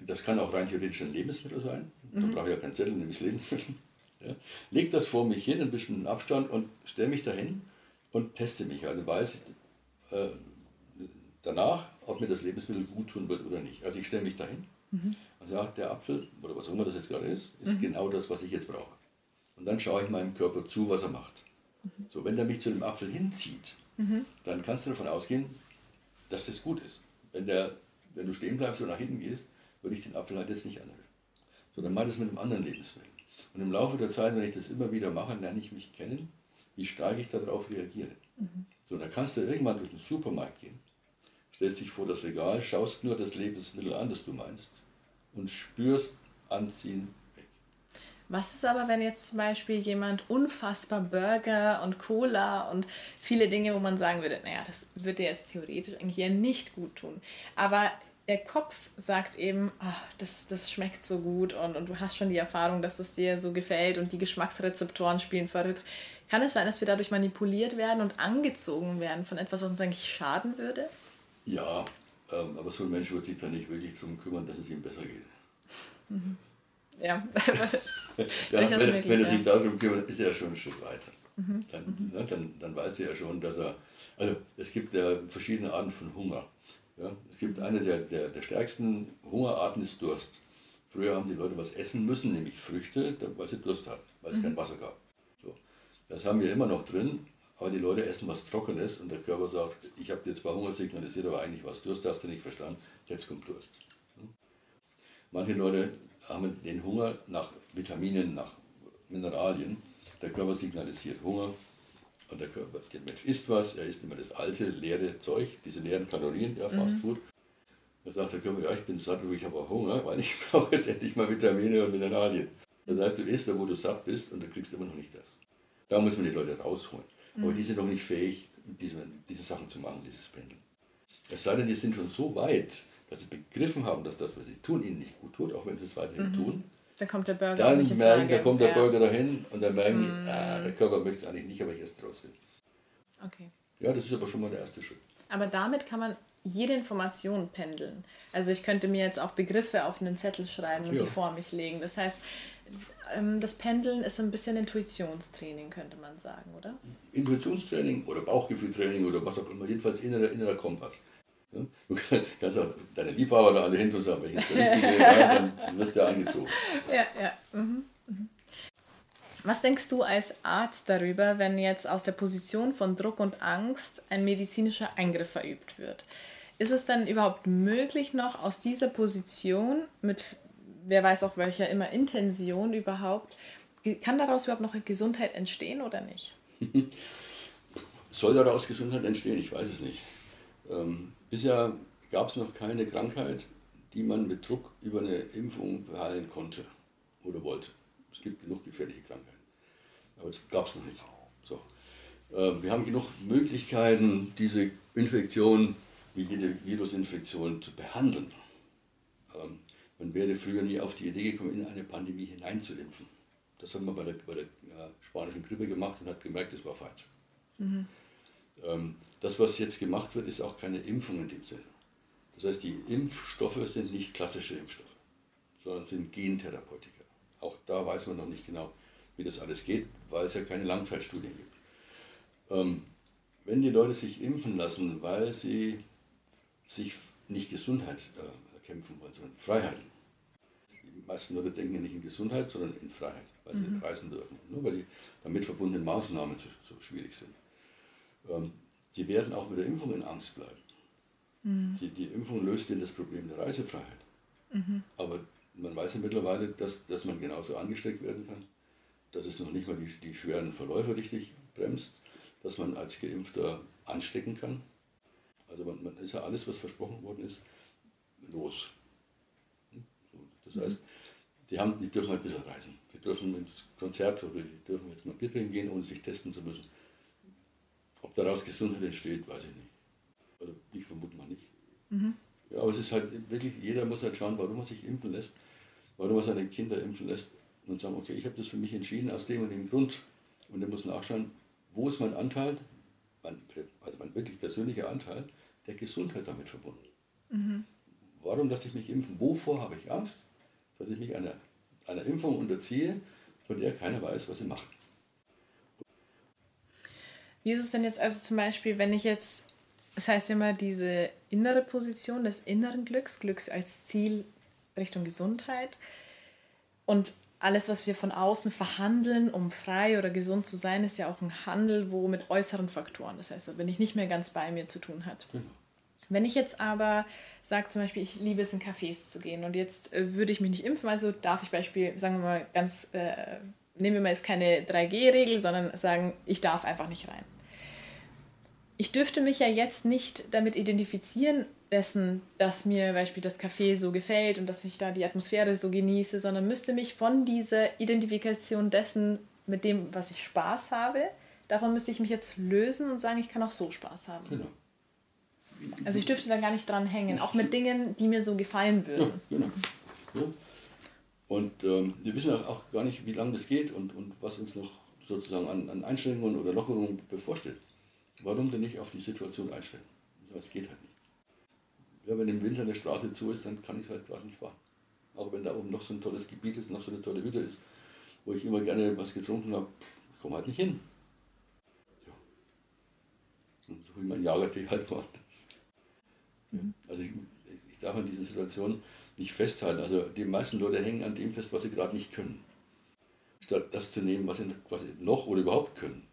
Das kann auch rein theoretisch ein Lebensmittel sein. Mhm. Da brauche ich ja keinen Zettel, nämlich Lebensmittel. Ja. Leg das vor mich hin, ein bisschen Abstand und stelle mich dahin und teste mich. Also weiß, äh, danach, ob mir das Lebensmittel gut tun wird oder nicht. Also ich stelle mich dahin mhm. und sage, der Apfel oder was auch immer das jetzt gerade ist, ist mhm. genau das, was ich jetzt brauche. Und dann schaue ich meinem Körper zu, was er macht. Mhm. So, wenn der mich zu dem Apfel hinzieht, mhm. dann kannst du davon ausgehen, dass das gut ist. Wenn, der, wenn du stehen bleibst und nach hinten gehst, würde ich den Apfel halt jetzt nicht anrühren. So, dann mach das mit einem anderen Lebensmittel. Und im Laufe der Zeit, wenn ich das immer wieder mache, lerne ich mich kennen, wie stark ich darauf reagiere. Mhm. So, da kannst du irgendwann durch den Supermarkt gehen, stellst dich vor das Regal, schaust nur das Lebensmittel an, das du meinst, und spürst Anziehen weg. Was ist aber, wenn jetzt zum Beispiel jemand unfassbar Burger und Cola und viele Dinge, wo man sagen würde, naja, das würde jetzt theoretisch eigentlich eher nicht gut tun. Aber der Kopf sagt eben, ach, das, das schmeckt so gut und, und du hast schon die Erfahrung, dass es dir so gefällt und die Geschmacksrezeptoren spielen verrückt. Kann es sein, dass wir dadurch manipuliert werden und angezogen werden von etwas, was uns eigentlich schaden würde? Ja, ähm, aber so ein Mensch wird sich da nicht wirklich darum kümmern, dass es ihm besser geht. Mhm. Ja, ja wenn, möglich, wenn er sich darum kümmert, ist er ja schon ein Stück weiter. Mhm. Dann, mhm. Ne, dann, dann weiß er ja schon, dass er. Also es gibt ja verschiedene Arten von Hunger. Ja? Es gibt eine der, der, der stärksten Hungerarten ist Durst. Früher haben die Leute was essen müssen, nämlich Früchte, weil sie Durst hatten, weil es mhm. kein Wasser gab. So. Das haben wir immer noch drin, aber die Leute essen was Trockenes und der Körper sagt, ich habe dir zwar Hunger signalisiert, aber eigentlich was Durst hast du nicht verstanden, jetzt kommt Durst. Manche Leute haben den Hunger nach Vitaminen, nach Mineralien. Der Körper signalisiert Hunger und der Körper, der Mensch isst was, er isst immer das alte, leere Zeug, diese leeren Kalorien, ja, Fast mhm. Food. Da sagt der Körper, ja, ich bin satt, aber ich habe auch Hunger, weil ich brauche jetzt endlich mal Vitamine und Mineralien. Das heißt, du isst da, wo du satt bist und du kriegst immer noch nicht das. Da muss man die Leute rausholen. Aber die sind noch nicht fähig, diese, diese Sachen zu machen, dieses Pendeln. Es sei denn, die sind schon so weit, dass sie begriffen haben, dass das, was sie tun, ihnen nicht gut tut, auch wenn sie es weiterhin mhm. tun. Dann kommt der Burger Dann nicht merken, da kommt der ja. Burger dahin und dann merken die, ah, der Körper möchte es eigentlich nicht, aber ich esse trotzdem. Okay. Ja, das ist aber schon mal der erste Schritt. Aber damit kann man jede Information pendeln. Also ich könnte mir jetzt auch Begriffe auf einen Zettel schreiben und ja. die vor mich legen. Das heißt, ähm, das Pendeln ist ein bisschen Intuitionstraining, könnte man sagen, oder? Intuitionstraining oder Bauchgefühltraining oder was auch immer, jedenfalls innerer, innerer Kompass. Ja? Du kannst auch deine Liebhaber da alle hin und sagen, welches der richtige ist, dann wirst du ja eingezogen. Ja, ja. Mhm. Mhm. Was denkst du als Arzt darüber, wenn jetzt aus der Position von Druck und Angst ein medizinischer Eingriff verübt wird? Ist es dann überhaupt möglich, noch aus dieser Position mit wer weiß auch welcher immer Intention überhaupt, kann daraus überhaupt noch Gesundheit entstehen oder nicht? Soll daraus Gesundheit entstehen? Ich weiß es nicht. Ähm, bisher gab es noch keine Krankheit, die man mit Druck über eine Impfung heilen konnte oder wollte. Es gibt genug gefährliche Krankheiten. Aber es gab es noch nicht. So. Ähm, wir haben genug Möglichkeiten, diese Infektion wie jede Virusinfektion zu behandeln. Ähm, man wäre früher nie auf die Idee gekommen, in eine Pandemie hineinzuimpfen. Das haben wir bei der, bei der ja, spanischen Grippe gemacht und hat gemerkt, das war falsch. Mhm. Ähm, das, was jetzt gemacht wird, ist auch keine Impfung in dem Sinne. Das heißt, die Impfstoffe sind nicht klassische Impfstoffe, sondern sind Gentherapeutika. Auch da weiß man noch nicht genau, wie das alles geht, weil es ja keine Langzeitstudien gibt. Ähm, wenn die Leute sich impfen lassen, weil sie sich nicht Gesundheit äh, erkämpfen wollen, sondern Freiheit meisten Leute denken ja nicht in Gesundheit, sondern in Freiheit, weil sie mhm. reisen dürfen. Nur weil die damit verbundenen Maßnahmen so, so schwierig sind. Ähm, die werden auch mit der Impfung in Angst bleiben. Mhm. Die, die Impfung löst ihnen das Problem der Reisefreiheit. Mhm. Aber man weiß ja mittlerweile, dass, dass man genauso angesteckt werden kann, dass es noch nicht mal die, die schweren Verläufe richtig bremst, dass man als Geimpfter anstecken kann. Also man, man ist ja alles, was versprochen worden ist, los. Das heißt, die, haben, die dürfen halt ein bisschen reisen. Die dürfen ins Konzert oder die dürfen jetzt mal Bier trinken gehen, ohne sich testen zu müssen. Ob daraus Gesundheit entsteht, weiß ich nicht. Oder ich vermute mal nicht. Mhm. Ja, aber es ist halt wirklich, jeder muss halt schauen, warum er sich impfen lässt, warum er seine Kinder impfen lässt und sagen, okay, ich habe das für mich entschieden aus dem und dem Grund. Und er muss nachschauen, wo ist mein Anteil, mein, also mein wirklich persönlicher Anteil der Gesundheit damit verbunden. Mhm. Warum lasse ich mich impfen? Wovor habe ich Angst? dass ich mich einer, einer Impfung unterziehe, von der keiner weiß, was sie macht. Wie ist es denn jetzt also zum Beispiel, wenn ich jetzt Das heißt immer diese innere Position des inneren Glücks, Glücks als Ziel Richtung Gesundheit. Und alles, was wir von außen verhandeln, um frei oder gesund zu sein, ist ja auch ein Handel, wo mit äußeren Faktoren, das heißt, wenn ich nicht mehr ganz bei mir zu tun hat. Genau. Wenn ich jetzt aber sage, zum Beispiel, ich liebe es, in Cafés zu gehen und jetzt äh, würde ich mich nicht impfen, also darf ich Beispiel, sagen wir mal ganz, äh, nehmen wir mal jetzt keine 3G-Regel, sondern sagen, ich darf einfach nicht rein. Ich dürfte mich ja jetzt nicht damit identifizieren, dessen, dass mir Beispiel das Café so gefällt und dass ich da die Atmosphäre so genieße, sondern müsste mich von dieser Identifikation dessen, mit dem, was ich Spaß habe, davon müsste ich mich jetzt lösen und sagen, ich kann auch so Spaß haben. Genau. Also ich dürfte da gar nicht dran hängen, auch mit Dingen, die mir so gefallen würden. Ja, genau. Ja. Und ähm, wir wissen auch gar nicht, wie lange das geht und, und was uns noch sozusagen an, an Einschränkungen oder Lockerungen bevorsteht. Warum denn nicht auf die Situation einstellen? Das geht halt nicht. Ja, wenn im Winter eine Straße zu ist, dann kann ich halt gerade nicht fahren. Auch wenn da oben noch so ein tolles Gebiet ist, noch so eine tolle Hütte ist, wo ich immer gerne was getrunken habe, ich komme halt nicht hin. Ja. Dann suche ich meinen Jagertee halt woanders. Mhm. Also ich, ich darf an dieser Situation nicht festhalten. Also die meisten Leute hängen an dem fest, was sie gerade nicht können. Statt das zu nehmen, was sie quasi noch oder überhaupt können.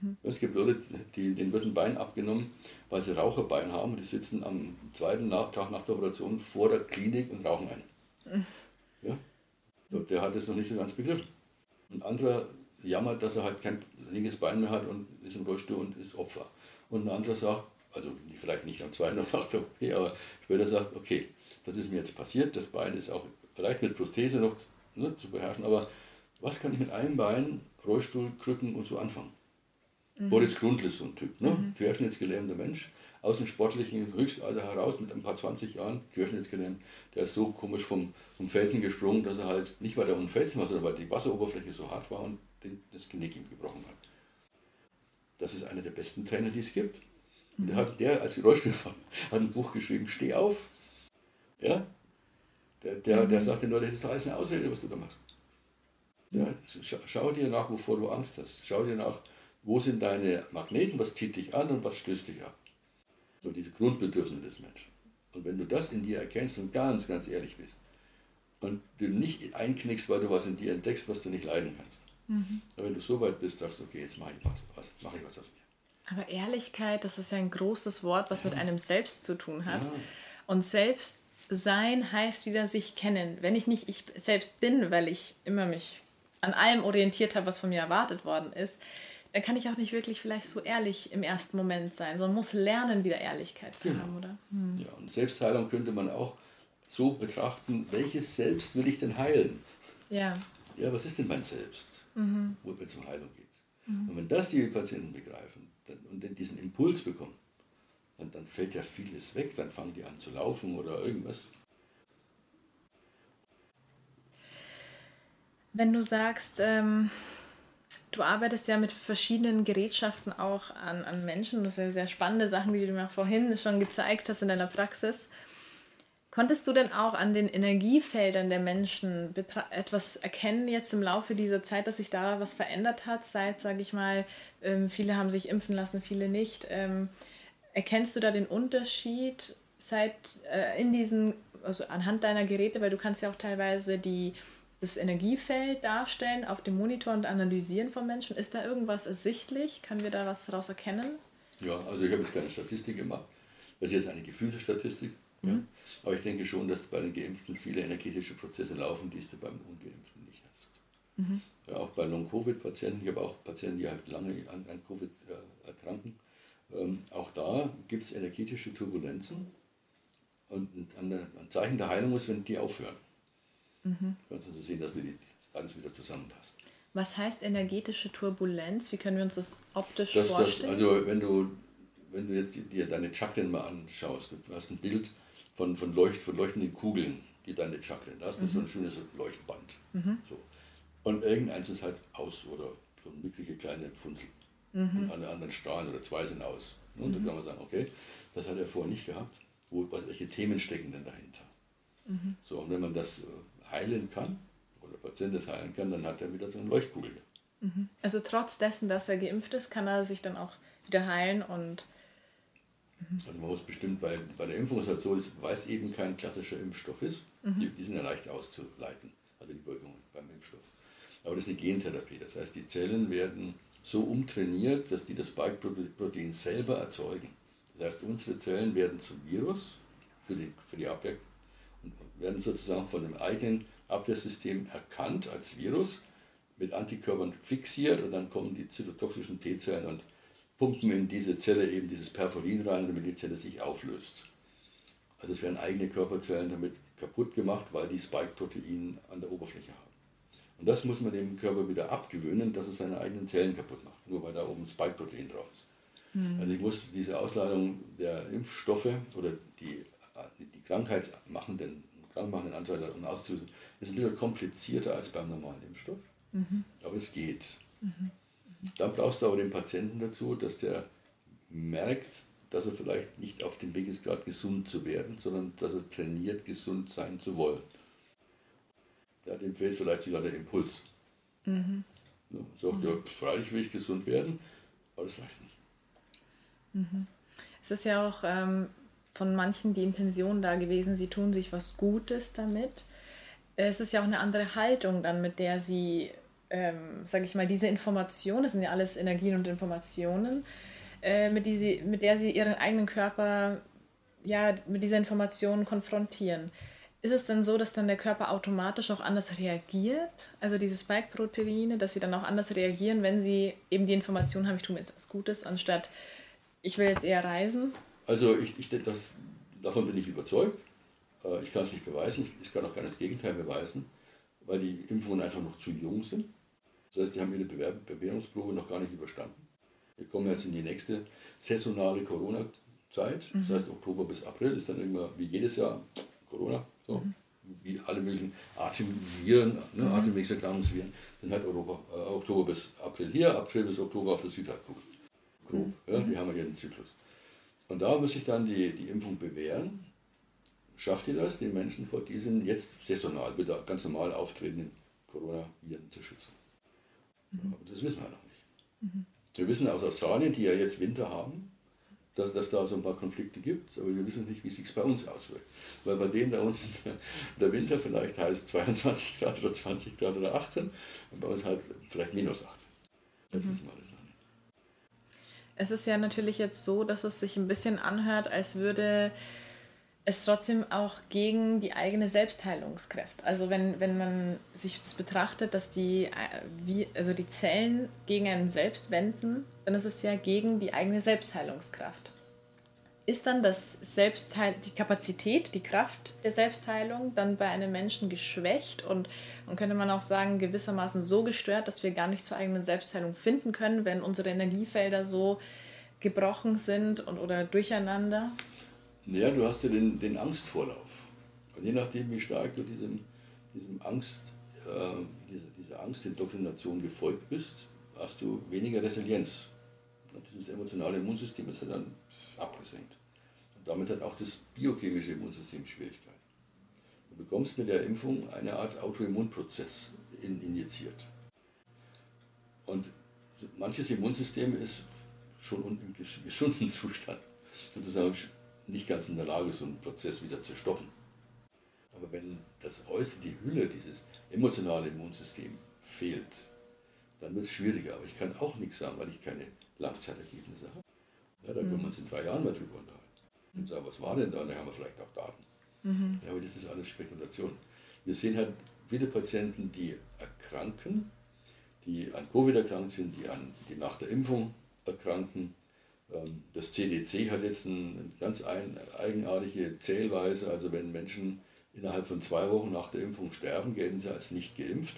Mhm. Es gibt Leute, die, denen wird ein Bein abgenommen, weil sie Raucherbein haben und die sitzen am zweiten Tag nach der Operation vor der Klinik und rauchen ein. Mhm. Ja? So, der hat es noch nicht so ganz begriffen. Ein anderer jammert, dass er halt kein linkes Bein mehr hat und ist im Rollstuhl und ist Opfer. Und ein anderer sagt, also vielleicht nicht am zweiten Tag nach der OP, aber später sagt, okay, das ist mir jetzt passiert, das Bein ist auch vielleicht mit Prothese noch ne, zu beherrschen, aber was kann ich mit einem Bein, Rollstuhl, Krücken und so anfangen? Mhm. Boris Grundl ist so ein Typ, ne? Mhm. querschnittsgelähmter Mensch, aus dem sportlichen Höchstalter heraus mit ein paar 20 Jahren, querschnittsgelähmt, der ist so komisch vom, vom Felsen gesprungen, dass er halt, nicht weil er um Felsen war, sondern weil die Wasseroberfläche so hart war und den, das Genick ihm gebrochen hat. Das ist einer der besten Trainer, die es gibt. Und der, hat, der als Rollstuhlfahrer hat ein Buch geschrieben, Steh auf. Ja? Der, der, der mhm. sagt den Leuten, das ist alles eine Ausrede, was du da machst. Ja, schau dir nach, wovor du Angst hast. Schau dir nach, wo sind deine Magneten, was zieht dich an und was stößt dich ab. So diese Grundbedürfnisse des Menschen. Und wenn du das in dir erkennst und ganz, ganz ehrlich bist und du nicht einknickst, weil du was in dir entdeckst, was du nicht leiden kannst. Mhm. wenn du so weit bist, sagst du, okay, jetzt mache ich was, was, mach ich was aus mir. Aber Ehrlichkeit, das ist ja ein großes Wort, was ja. mit einem selbst zu tun hat. Ja. Und Selbstsein heißt wieder sich kennen. Wenn ich nicht ich selbst bin, weil ich immer mich an allem orientiert habe, was von mir erwartet worden ist, dann kann ich auch nicht wirklich vielleicht so ehrlich im ersten Moment sein, sondern muss lernen, wieder Ehrlichkeit zu genau. haben, oder? Hm. Ja, und Selbstheilung könnte man auch so betrachten, welches Selbst will ich denn heilen? Ja. Ja, was ist denn mein Selbst, mhm. wo es zur Heilung geht? Mhm. Und wenn das die Patienten begreifen dann, und diesen Impuls bekommen, dann, dann fällt ja vieles weg, dann fangen die an zu laufen oder irgendwas. Wenn du sagst, ähm, du arbeitest ja mit verschiedenen Gerätschaften auch an, an Menschen, das sind ja sehr spannende Sachen, die du mir vorhin schon gezeigt hast in deiner Praxis. Konntest du denn auch an den Energiefeldern der Menschen etwas erkennen jetzt im Laufe dieser Zeit, dass sich da was verändert hat, seit, sage ich mal, ähm, viele haben sich impfen lassen, viele nicht. Ähm, erkennst du da den Unterschied seit äh, in diesen, also anhand deiner Geräte, weil du kannst ja auch teilweise die das Energiefeld darstellen auf dem Monitor und analysieren von Menschen? Ist da irgendwas ersichtlich? Können wir da was daraus erkennen? Ja, also ich habe jetzt keine Statistik gemacht. Das ist jetzt eine gefühlte Statistik. Mhm. Ja. Aber ich denke schon, dass bei den Geimpften viele energetische Prozesse laufen, die du beim Ungeimpften nicht hast. Mhm. Ja, auch bei Long-Covid-Patienten, ich habe auch Patienten, die halt lange an, an Covid äh, erkranken. Ähm, auch da gibt es energetische Turbulenzen. Und ein, ein Zeichen der Heilung ist, wenn die aufhören. Mhm. Kannst du sehen, dass alles wieder zusammenpasst. Was heißt energetische Turbulenz? Wie können wir uns das optisch das, vorstellen? Das, also wenn du, wenn du jetzt dir deine Chakren mal anschaust, du hast ein Bild von, von, Leucht, von leuchtenden Kugeln, die deine Chakren, da hast du mhm. so ein schönes Leuchtband. Mhm. So. Und irgendeins ist halt aus oder so eine micklige kleine Funzel. Mhm. Und alle anderen strahlen oder zwei sind aus. Und dann mhm. kann man sagen, okay, das hat er vorher nicht gehabt. Wo, welche Themen stecken denn dahinter? Mhm. So, und wenn man das äh, heilen kann oder der Patient das heilen kann, dann hat er wieder so eine Leuchtkugel. Mhm. Also trotz dessen, dass er geimpft ist, kann er sich dann auch wieder heilen und Also man muss bestimmt bei, bei der Impfung ist halt so, weil es eben kein klassischer Impfstoff ist, mhm. die, die, sind ja leicht auszuleiten, also die Wirkungen beim Impfstoff. Aber das ist eine Gentherapie, das heißt, die Zellen werden so umtrainiert, dass die das Spike-Protein selber erzeugen. Das heißt, unsere Zellen werden zum Virus für die, für die Abwehr und werden sozusagen von dem eigenen Abwehrsystem erkannt als Virus, mit Antikörpern fixiert und dann kommen die zytotoxischen T-Zellen und pumpen in diese Zelle eben dieses Perforin rein, damit die Zelle sich auflöst. Also es werden eigene Körperzellen damit kaputt gemacht, weil die Spike-Protein an der Oberfläche haben. Und das muss man dem Körper wieder abgewöhnen, dass er seine eigenen Zellen kaputt macht, nur weil da oben Spike-Protein drauf ist. Mhm. Also ich muss diese Ausladung der Impfstoffe oder die, die krankheitsmachenden, krankmachenden Anteile um auszulösen, ist ein bisschen komplizierter als beim normalen Impfstoff. Mhm. Aber es geht. Mhm. Dann brauchst du aber den Patienten dazu, dass der merkt, dass er vielleicht nicht auf dem Weg ist, gerade gesund zu werden, sondern dass er trainiert, gesund sein zu wollen. Ja, dem fehlt vielleicht sogar der Impuls. Mhm. Ja, sagt, ja, freilich will ich gesund werden, aber das reicht nicht. Mhm. Es ist ja auch ähm, von manchen die Intention da gewesen, sie tun sich was Gutes damit. Es ist ja auch eine andere Haltung dann, mit der sie ähm, sage ich mal, diese Informationen, das sind ja alles Energien und Informationen, äh, mit, die sie, mit der sie ihren eigenen Körper ja, mit dieser Information konfrontieren. Ist es denn so, dass dann der Körper automatisch auch anders reagiert? Also diese Spike-Proteine, dass sie dann auch anders reagieren, wenn sie eben die Information haben, ich tue mir jetzt was Gutes, anstatt ich will jetzt eher reisen? Also ich, ich das, davon bin ich überzeugt. Äh, ich kann es nicht beweisen, ich kann auch gar das Gegenteil beweisen, weil die Impfungen einfach noch zu jung sind. Das heißt, die haben ihre Bewährungsprobe noch gar nicht überstanden. Wir kommen jetzt in die nächste saisonale Corona-Zeit. Mhm. Das heißt, Oktober bis April ist dann immer wie jedes Jahr Corona. So. Mhm. Wie alle möglichen Atemviren, ne, mhm. Atemwegserkrankungsviren, dann halt Europa, äh, Oktober bis April hier, April bis Oktober auf der Südhalbkugel. Grob. Mhm. Ja, die haben wir hier einen Zyklus. Und da muss sich dann die, die Impfung bewähren. Schafft ihr das, den Menschen vor diesen jetzt saisonal, wieder ganz normal auftretenden Coronaviren zu schützen? Mhm. Aber das wissen wir noch nicht. Mhm. Wir wissen aus Australien, die ja jetzt Winter haben, dass, dass da so ein paar Konflikte gibt, aber wir wissen nicht, wie es sich bei uns auswirkt. Weil bei denen da unten der Winter vielleicht heißt 22 Grad oder 20 Grad oder 18 und bei uns halt vielleicht minus 18. Das mhm. wissen wir alles noch nicht. Es ist ja natürlich jetzt so, dass es sich ein bisschen anhört, als würde es trotzdem auch gegen die eigene Selbstheilungskraft. Also wenn, wenn man sich das betrachtet, dass die, äh, also die Zellen gegen einen selbst wenden, dann ist es ja gegen die eigene Selbstheilungskraft. Ist dann das Selbstheil die Kapazität, die Kraft der Selbstheilung dann bei einem Menschen geschwächt und, und könnte man auch sagen, gewissermaßen so gestört, dass wir gar nicht zur eigenen Selbstheilung finden können, wenn unsere Energiefelder so gebrochen sind und, oder durcheinander? Naja, du hast ja den, den Angstvorlauf. Und je nachdem, wie stark du diesem, diesem Angst, äh, dieser, dieser Angstindoktrination gefolgt bist, hast du weniger Resilienz. Und dieses emotionale Immunsystem ist ja dann abgesenkt. Und damit hat auch das biochemische Immunsystem Schwierigkeiten. Du bekommst mit der Impfung eine Art Autoimmunprozess in, injiziert. Und manches Immunsystem ist schon im gesunden Zustand sozusagen nicht ganz in der Lage, so einen Prozess wieder zu stoppen. Aber wenn das Äußere, die Hülle, dieses emotionale Immunsystem fehlt, dann wird es schwieriger. Aber ich kann auch nichts sagen, weil ich keine Langzeitergebnisse habe. Ja, da können wir uns in drei Jahren mal drüber unterhalten. Und sagen, was war denn da? Und dann haben wir vielleicht auch Daten. Mhm. Ja, aber das ist alles Spekulation. Wir sehen halt viele Patienten, die erkranken, die an Covid erkrankt sind, die, an, die nach der Impfung erkranken, das CDC hat jetzt eine ganz eigenartige Zählweise. Also wenn Menschen innerhalb von zwei Wochen nach der Impfung sterben, gelten sie als nicht geimpft.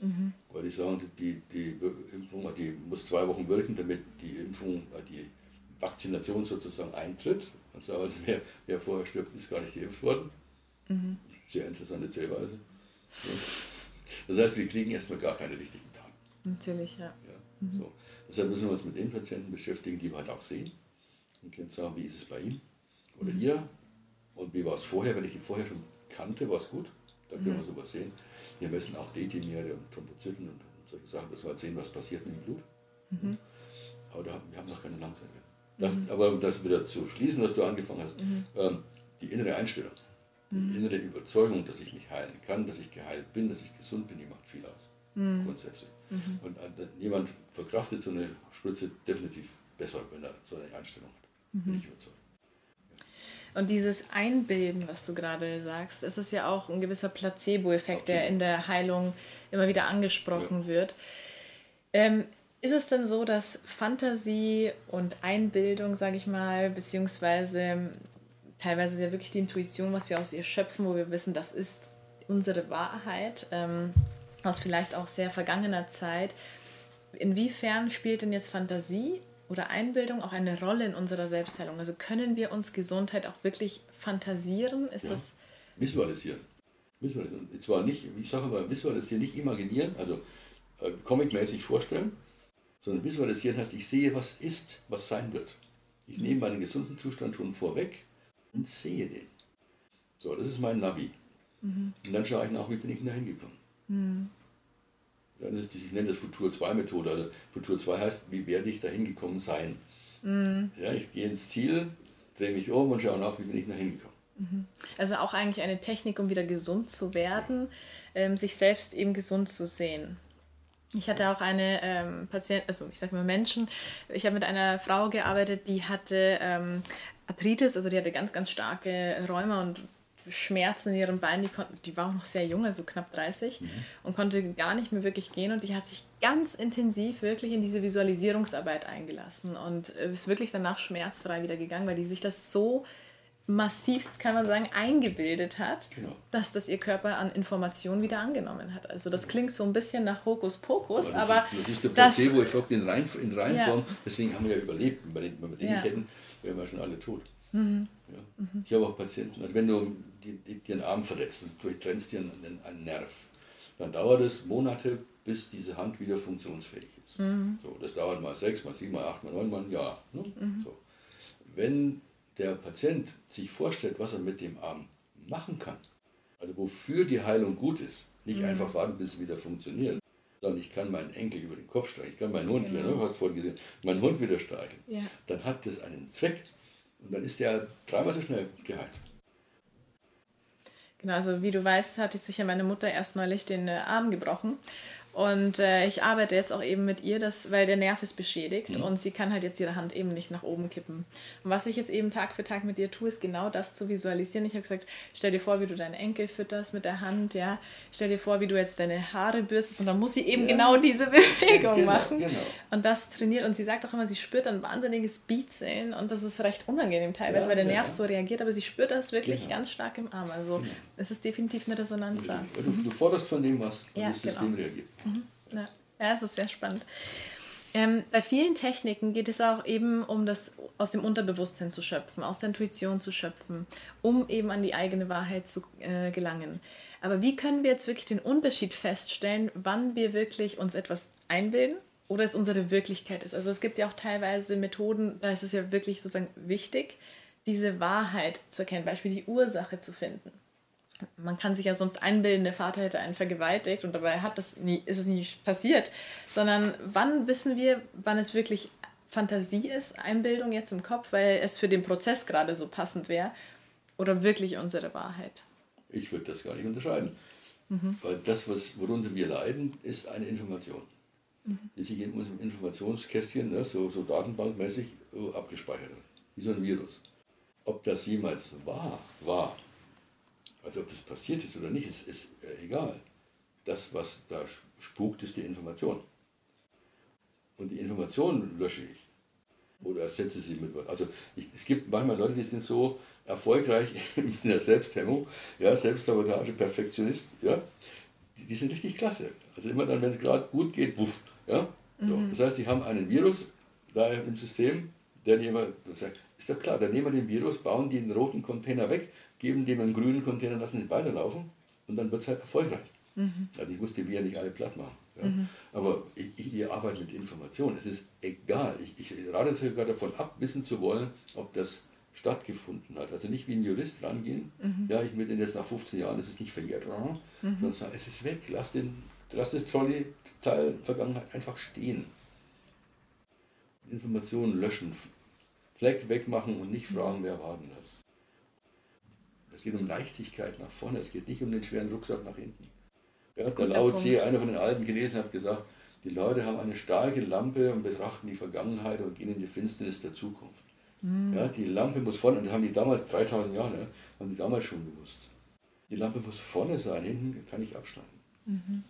Mhm. Weil die sagen, die, die Impfung die muss zwei Wochen wirken, damit die Impfung, äh, die Vakzination sozusagen eintritt. Und sagen also, wer, wer vorher stirbt, ist gar nicht geimpft worden. Mhm. Sehr interessante Zählweise. Das heißt, wir kriegen erstmal gar keine richtigen Daten. Natürlich, ja. ja mhm. so. Deshalb müssen wir uns mit den Patienten beschäftigen, die wir halt auch sehen. Und können sagen, wie ist es bei ihm oder mhm. ihr und wie war es vorher, wenn ich ihn vorher schon kannte, war es gut. Da können mhm. wir sowas sehen. Wir messen auch Detimere und Thrombozyten und solche Sachen, dass wir halt sehen, was passiert mit dem Blut. Mhm. Aber da, wir haben noch keine Langzeitwerte. Das, mhm. Aber um das wieder zu schließen, was du angefangen hast, mhm. ähm, die innere Einstellung, die mhm. innere Überzeugung, dass ich mich heilen kann, dass ich geheilt bin, dass ich gesund bin, die macht viel aus. Mhm. Grundsätzlich. Mhm. Und äh, jemand verkraftet so eine Spritze definitiv besser, wenn er so eine Einstellung hat. Bin ich überzeugt. Und dieses Einbilden, was du gerade sagst, das ist ja auch ein gewisser Placebo-Effekt, der in der Heilung immer wieder angesprochen ja. wird. Ähm, ist es denn so, dass Fantasie und Einbildung, sage ich mal, beziehungsweise teilweise ist ja wirklich die Intuition, was wir aus ihr schöpfen, wo wir wissen, das ist unsere Wahrheit, ähm, aus vielleicht auch sehr vergangener Zeit. Inwiefern spielt denn jetzt Fantasie oder Einbildung auch eine Rolle in unserer Selbstheilung? Also können wir uns Gesundheit auch wirklich fantasieren? Ist ja. das visualisieren. Visualisieren. Zwar nicht, ich sage mal, visualisieren, nicht imaginieren, also äh, comicmäßig vorstellen, sondern visualisieren heißt, ich sehe, was ist, was sein wird. Ich nehme meinen gesunden Zustand schon vorweg und sehe den. So, das ist mein Navi. Mhm. Und dann schaue ich nach, wie bin ich da hingekommen. Mhm. Ja, das ist, ich nenne das Futur 2 Methode. Also Futur 2 heißt, wie werde ich da hingekommen sein? Mhm. Ja, ich gehe ins Ziel, drehe mich um und schaue nach, wie bin ich da hingekommen. Mhm. Also auch eigentlich eine Technik, um wieder gesund zu werden, ähm, sich selbst eben gesund zu sehen. Ich hatte auch eine ähm, Patientin, also ich sage mal Menschen, ich habe mit einer Frau gearbeitet, die hatte ähm, Arthritis, also die hatte ganz, ganz starke Rheuma und Schmerzen in ihrem Bein, die, konnte, die war auch noch sehr jung, also knapp 30 mhm. und konnte gar nicht mehr wirklich gehen und die hat sich ganz intensiv wirklich in diese Visualisierungsarbeit eingelassen und ist wirklich danach schmerzfrei wieder gegangen, weil die sich das so massivst, kann man sagen, eingebildet hat, genau. dass das ihr Körper an Informationen wieder angenommen hat. Also das klingt so ein bisschen nach Hokuspokus, aber... Das, aber ist, das ist der Placebo-Effekt in, Rein, in Reinform, ja. deswegen haben wir ja überlebt. Wenn wir den ja. nicht hätten, wären wir schon alle tot. Mhm. Ja. Mhm. Ich habe auch Patienten, also wenn du die, die, den Arm verletzt, durchtrennst dir einen, einen Nerv, dann dauert es Monate, bis diese Hand wieder funktionsfähig ist. Mhm. So, das dauert mal sechs, mal sieben, mal acht, mal neun, mal ein Jahr. Ne? Mhm. So. Wenn der Patient sich vorstellt, was er mit dem Arm machen kann, also wofür die Heilung gut ist, nicht mhm. einfach warten, bis es wieder funktioniert, sondern ich kann meinen Enkel über den Kopf streichen, ich kann meinen Hund, genau. wieder, hast vorhin gesehen, meinen Hund wieder streicheln, ja. dann hat das einen Zweck und dann ist der dreimal so schnell geheilt. Genau, also wie du weißt, hatte sich ja meine Mutter erst neulich den äh, Arm gebrochen. Und äh, ich arbeite jetzt auch eben mit ihr, dass, weil der Nerv ist beschädigt mhm. und sie kann halt jetzt ihre Hand eben nicht nach oben kippen. Und was ich jetzt eben Tag für Tag mit ihr tue, ist genau das zu visualisieren. Ich habe gesagt, stell dir vor, wie du deinen Enkel fütterst mit der Hand, ja. Stell dir vor, wie du jetzt deine Haare bürstest und dann muss sie eben ja. genau diese Bewegung genau, machen. Genau. Und das trainiert und sie sagt auch immer, sie spürt ein wahnsinniges Beatseln und das ist recht unangenehm teilweise, ja, weil der Nerv so reagiert, aber sie spürt das wirklich genau. ganz stark im Arm. Also genau. es ist definitiv eine Resonanz da. Du, du, forderst von dem was und das System genau. reagiert. Mhm. Ja. ja, das ist sehr spannend. Ähm, bei vielen Techniken geht es auch eben um das aus dem Unterbewusstsein zu schöpfen, aus der Intuition zu schöpfen, um eben an die eigene Wahrheit zu äh, gelangen. Aber wie können wir jetzt wirklich den Unterschied feststellen, wann wir wirklich uns etwas einbilden oder es unsere Wirklichkeit ist? Also es gibt ja auch teilweise Methoden, da ist es ja wirklich sozusagen wichtig, diese Wahrheit zu erkennen, Beispiel die Ursache zu finden man kann sich ja sonst einbilden, der Vater hätte einen vergewaltigt und dabei hat das nie, ist es nie passiert. Sondern wann wissen wir, wann es wirklich Fantasie ist, Einbildung jetzt im Kopf, weil es für den Prozess gerade so passend wäre, oder wirklich unsere Wahrheit? Ich würde das gar nicht unterscheiden. Mhm. Weil das, was, worunter wir leiden, ist eine Information, mhm. die sich in unserem Informationskästchen, ne, so, so datenbankmäßig, äh, abgespeichert hat. Wie so ein Virus. Ob das jemals wahr war, also ob das passiert ist oder nicht, ist, ist äh, egal. Das, was da spukt, ist die Information. Und die Information lösche ich. Oder ersetze sie mit was. Also ich, es gibt manchmal Leute, die sind so erfolgreich in der Selbsthemmung, ja, Selbstsabotage, Perfektionist, ja, die, die, sind richtig klasse. Also immer dann, wenn es gerade gut geht, wuff, ja. So. Mhm. Das heißt, die haben einen Virus da im System, der die immer sagt, ist doch klar, dann nehmen wir den Virus, bauen den roten Container weg, geben dem einen grünen Container, lassen den weiterlaufen und dann wird es halt erfolgreich. Mhm. Also ich musste wir nicht alle platt machen. Ja. Mhm. Aber ich, ich, ich, arbeite mit Informationen. Es ist egal. Ich, ich rate sogar davon ab, wissen zu wollen, ob das stattgefunden hat. Also nicht wie ein Jurist rangehen, mhm. ja, ich will den jetzt nach 15 Jahren, es ist nicht verjährt, mhm. sondern sagen, es ist weg, lass, den, lass das Trolley-Teil Vergangenheit einfach stehen. Informationen löschen Fleck wegmachen und nicht fragen, wer war denn das. Es geht um Leichtigkeit nach vorne, es geht nicht um den schweren Rucksack nach hinten. Ja, der Lao Tse, einer von den alten Chinesen, hat gesagt, die Leute haben eine starke Lampe und betrachten die Vergangenheit und gehen in die Finsternis der Zukunft. Mhm. Ja, die Lampe muss vorne, und das haben die damals, 3000 Jahre, ne, haben die damals schon gewusst. Die Lampe muss vorne sein, hinten kann ich abschneiden. Mhm.